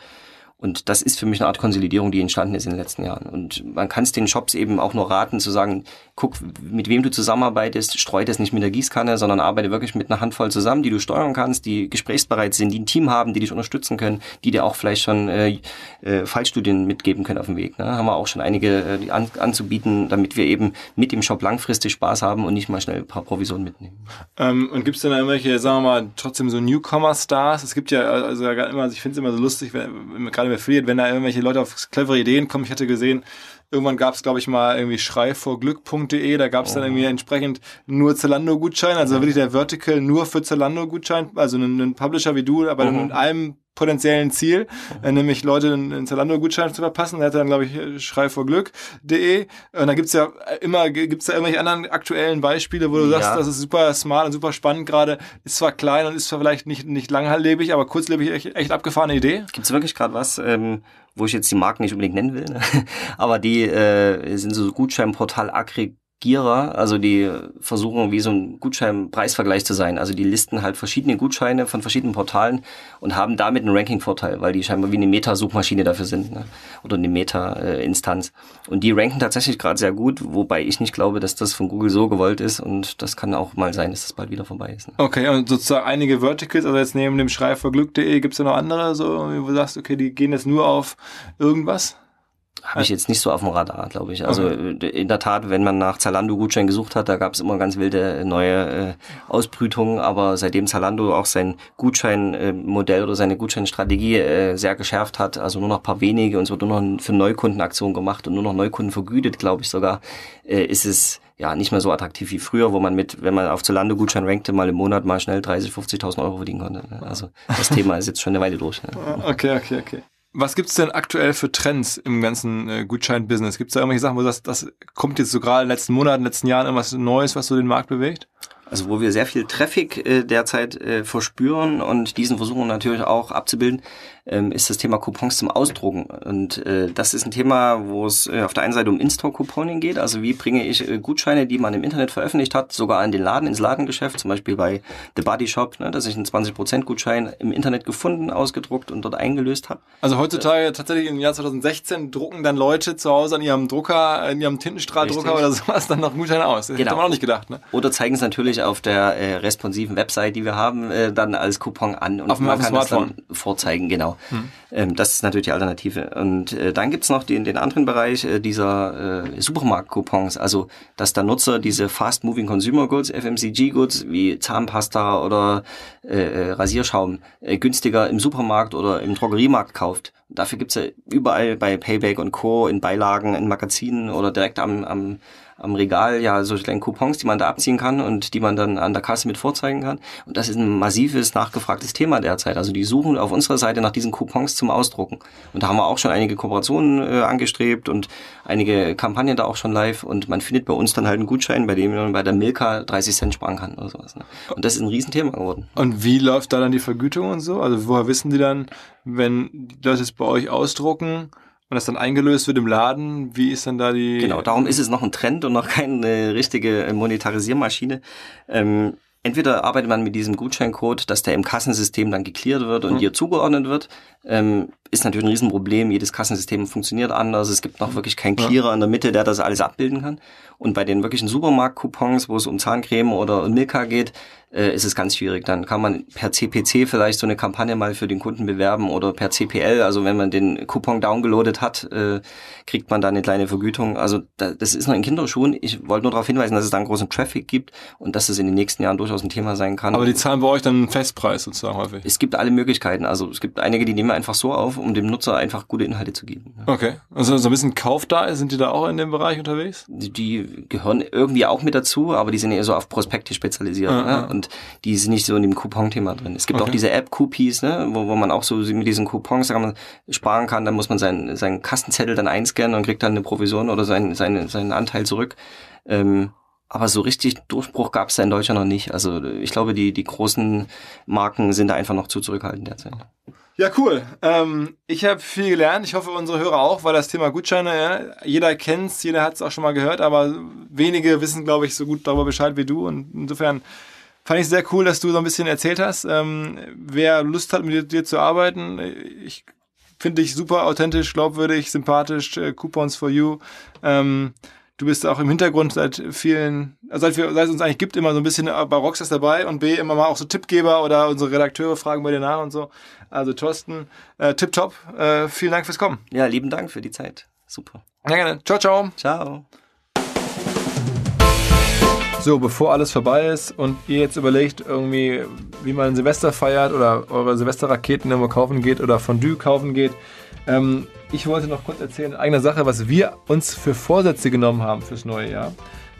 Und das ist für mich eine Art Konsolidierung, die entstanden ist in den letzten Jahren. Und man kann es den Shops eben auch nur raten, zu sagen, guck, mit wem du zusammenarbeitest, streu das nicht mit der Gießkanne, sondern arbeite wirklich mit einer Handvoll zusammen, die du steuern kannst, die gesprächsbereit sind, die ein Team haben, die dich unterstützen können, die dir auch vielleicht schon äh, äh, Fallstudien mitgeben können auf dem Weg. Ne? Haben wir auch schon einige äh, an, anzubieten, damit wir eben mit dem Shop langfristig Spaß haben und nicht mal schnell ein paar Provisionen mitnehmen. Ähm, und gibt es denn da irgendwelche, sagen wir mal, trotzdem so Newcomer-Stars? Es gibt ja, also immer, ich finde es immer so lustig, wenn, gerade Affiliate, wenn da irgendwelche Leute auf clevere Ideen kommen. Ich hatte gesehen, irgendwann gab es, glaube ich, mal irgendwie schreivorglück.de, da gab es dann irgendwie entsprechend nur Zalando-Gutschein, also wirklich der Vertical nur für Zalando-Gutschein, also einen, Publisher wie du, aber mhm. mit einem potenziellen Ziel, äh, nämlich Leute einen Zalando-Gutschein zu verpassen. Der hat dann, glaube ich, schreivorglück.de. Und da gibt's ja immer, gibt's da irgendwelche anderen aktuellen Beispiele, wo du ja. sagst, das ist super smart und super spannend gerade. Ist zwar klein und ist zwar vielleicht nicht, nicht langlebig, aber kurzlebig echt, echt abgefahrene Idee. Gibt's wirklich gerade was, ähm, wo ich jetzt die Marken nicht unbedingt nennen will, ne? [LAUGHS] aber die äh, sind so Gutscheinportal Agri Gierer, also die versuchen wie so ein Gutscheinpreisvergleich zu sein. Also die listen halt verschiedene Gutscheine von verschiedenen Portalen und haben damit einen Ranking-Vorteil, weil die scheinbar wie eine Meta-Suchmaschine dafür sind ne? oder eine Meta-Instanz. Und die ranken tatsächlich gerade sehr gut, wobei ich nicht glaube, dass das von Google so gewollt ist und das kann auch mal sein, dass das bald wieder vorbei ist. Ne? Okay, und sozusagen einige Verticals, also jetzt neben dem Schrei für Glück.de, gibt es da noch andere, so, wo du sagst, okay, die gehen jetzt nur auf irgendwas? Habe ich jetzt nicht so auf dem Radar, glaube ich. Also okay. in der Tat, wenn man nach Zalando-Gutschein gesucht hat, da gab es immer ganz wilde neue äh, Ausbrütungen, aber seitdem Zalando auch sein Gutscheinmodell äh, oder seine Gutscheinstrategie äh, sehr geschärft hat, also nur noch ein paar wenige und es wird nur noch für Neukundenaktionen gemacht und nur noch Neukunden vergütet, glaube ich sogar, äh, ist es ja nicht mehr so attraktiv wie früher, wo man mit, wenn man auf Zalando-Gutschein rankte, mal im Monat mal schnell 30, 50.000 Euro verdienen konnte. Also das Thema ist jetzt schon eine Weile durch. Ne? [LAUGHS] Okay, okay, okay. Was gibt's denn aktuell für Trends im ganzen äh, Gutschein-Business? Gibt's da irgendwelche Sachen, wo sagst, das kommt jetzt so gerade in den letzten Monaten, in den letzten Jahren irgendwas Neues, was so den Markt bewegt? Also wo wir sehr viel Traffic äh, derzeit äh, verspüren und diesen versuchen natürlich auch abzubilden, ähm, ist das Thema Coupons zum Ausdrucken. Und äh, das ist ein Thema, wo es äh, auf der einen Seite um In-Store-Couponing geht. Also wie bringe ich äh, Gutscheine, die man im Internet veröffentlicht hat, sogar in den Laden, ins Ladengeschäft, zum Beispiel bei The Body Shop, ne, dass ich einen 20% Gutschein im Internet gefunden, ausgedruckt und dort eingelöst habe. Also heutzutage äh, tatsächlich im Jahr 2016 drucken dann Leute zu Hause an ihrem Drucker, in ihrem Tintenstrahldrucker oder sowas dann noch Gutscheine aus. Das genau. hätte man auch nicht gedacht. Ne? Oder zeigen es natürlich auf der äh, responsiven Website, die wir haben, äh, dann als Coupon an und auf man kann Smartphone. das dann vorzeigen, genau. Hm. Ähm, das ist natürlich die Alternative. Und äh, dann gibt's noch den, den anderen Bereich äh, dieser äh, Supermarkt-Coupons, also dass der Nutzer diese Fast-Moving Consumer Goods, FMCG-Goods wie Zahnpasta oder äh, äh, Rasierschaum äh, günstiger im Supermarkt oder im Drogeriemarkt kauft. Dafür gibt's ja überall bei Payback und Co. in Beilagen, in Magazinen oder direkt am, am am Regal ja so kleine Coupons, die man da abziehen kann und die man dann an der Kasse mit vorzeigen kann. Und das ist ein massives, nachgefragtes Thema derzeit. Also die suchen auf unserer Seite nach diesen Coupons zum Ausdrucken. Und da haben wir auch schon einige Kooperationen äh, angestrebt und einige Kampagnen da auch schon live. Und man findet bei uns dann halt einen Gutschein, bei dem man bei der Milka 30 Cent sparen kann oder sowas. Ne? Und das ist ein Riesenthema geworden. Und wie läuft da dann die Vergütung und so? Also woher wissen die dann, wenn die Leute es bei euch ausdrucken, und das dann eingelöst wird im Laden, wie ist dann da die... Genau, darum ist es noch ein Trend und noch keine richtige Monetarisiermaschine. Ähm, entweder arbeitet man mit diesem Gutscheincode, dass der im Kassensystem dann geklärt wird und mhm. dir zugeordnet wird. Ähm, ist natürlich ein Riesenproblem. Jedes Kassensystem funktioniert anders. Es gibt noch wirklich keinen Clearer ja. in der Mitte, der das alles abbilden kann. Und bei den wirklichen Supermarkt-Coupons, wo es um Zahncreme oder Milka geht, äh, ist es ganz schwierig. Dann kann man per CPC vielleicht so eine Kampagne mal für den Kunden bewerben oder per CPL. Also wenn man den Coupon downgeloadet hat, äh, kriegt man da eine kleine Vergütung. Also da, das ist noch in Kinderschuhen. Ich wollte nur darauf hinweisen, dass es da einen großen Traffic gibt und dass es in den nächsten Jahren durchaus ein Thema sein kann. Aber die zahlen bei euch dann einen Festpreis sozusagen häufig? Es gibt alle Möglichkeiten. Also es gibt einige, die nehmen wir einfach so auf, um dem Nutzer einfach gute Inhalte zu geben. Okay. Also so ein bisschen Kauf da, sind die da auch in dem Bereich unterwegs? Die, die gehören irgendwie auch mit dazu, aber die sind eher so auf Prospekte spezialisiert. Ah, ne? Und die sind nicht so in dem Coupon-Thema drin. Es gibt okay. auch diese App Coupies, ne, wo, wo man auch so mit diesen Coupons kann sparen kann, dann muss man seinen, seinen Kassenzettel dann einscannen und kriegt dann eine Provision oder seinen, seinen, seinen Anteil zurück. Ähm, aber so richtig Durchbruch gab es da in Deutschland noch nicht. Also ich glaube, die, die großen Marken sind da einfach noch zu zurückhaltend derzeit. Ja, cool. Ähm, ich habe viel gelernt. Ich hoffe, unsere Hörer auch, weil das Thema Gutscheine, ja, jeder kennt's, jeder hat es auch schon mal gehört, aber wenige wissen, glaube ich, so gut darüber Bescheid wie du. Und insofern Fand ich sehr cool, dass du so ein bisschen erzählt hast. Ähm, wer Lust hat, mit dir zu arbeiten, ich finde dich super authentisch, glaubwürdig, sympathisch, äh, Coupons for you. Ähm, du bist auch im Hintergrund seit vielen, also seit, wir, seit es uns eigentlich gibt, immer so ein bisschen bei Rockstars dabei und B, immer mal auch so Tippgeber oder unsere Redakteure fragen bei dir nach und so. Also Thorsten, äh, tipptopp, äh, vielen Dank fürs Kommen. Ja, lieben Dank für die Zeit. Super. Ja, gerne. Ciao, ciao. Ciao. So, bevor alles vorbei ist und ihr jetzt überlegt, irgendwie, wie man Silvester feiert oder eure Silvesterraketen irgendwo kaufen geht oder Fondue kaufen geht, ähm, ich wollte noch kurz erzählen, eine Sache, was wir uns für Vorsätze genommen haben fürs neue Jahr.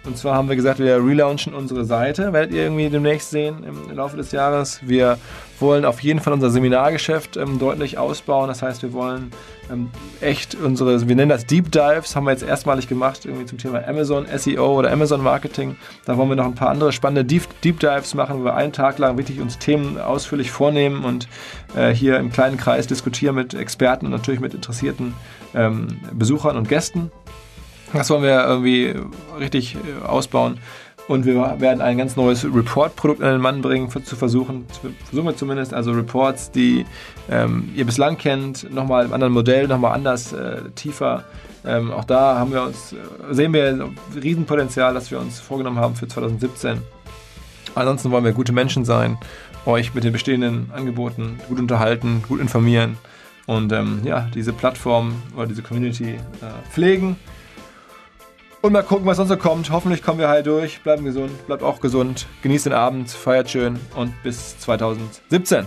Und zwar haben wir gesagt, wir relaunchen unsere Seite, werdet ihr irgendwie demnächst sehen im Laufe des Jahres. Wir wollen auf jeden Fall unser Seminargeschäft ähm, deutlich ausbauen. Das heißt, wir wollen ähm, echt unsere, wir nennen das Deep Dives, haben wir jetzt erstmalig gemacht, irgendwie zum Thema Amazon SEO oder Amazon Marketing. Da wollen wir noch ein paar andere spannende Deep, Deep Dives machen, wo wir einen Tag lang wirklich uns Themen ausführlich vornehmen und äh, hier im kleinen Kreis diskutieren mit Experten und natürlich mit interessierten ähm, Besuchern und Gästen. Das wollen wir irgendwie richtig äh, ausbauen. Und wir werden ein ganz neues Report-Produkt an den Mann bringen, zu versuchen, versuchen wir zumindest, also Reports, die ähm, ihr bislang kennt, nochmal im anderen Modell, nochmal anders, äh, tiefer. Ähm, auch da haben wir uns, äh, sehen wir ein Riesenpotenzial, das wir uns vorgenommen haben für 2017. Ansonsten wollen wir gute Menschen sein, euch mit den bestehenden Angeboten gut unterhalten, gut informieren und ähm, ja, diese Plattform oder diese Community äh, pflegen und mal gucken, was sonst so kommt. Hoffentlich kommen wir heil durch. Bleiben gesund, bleibt auch gesund. Genießt den Abend, feiert schön und bis 2017.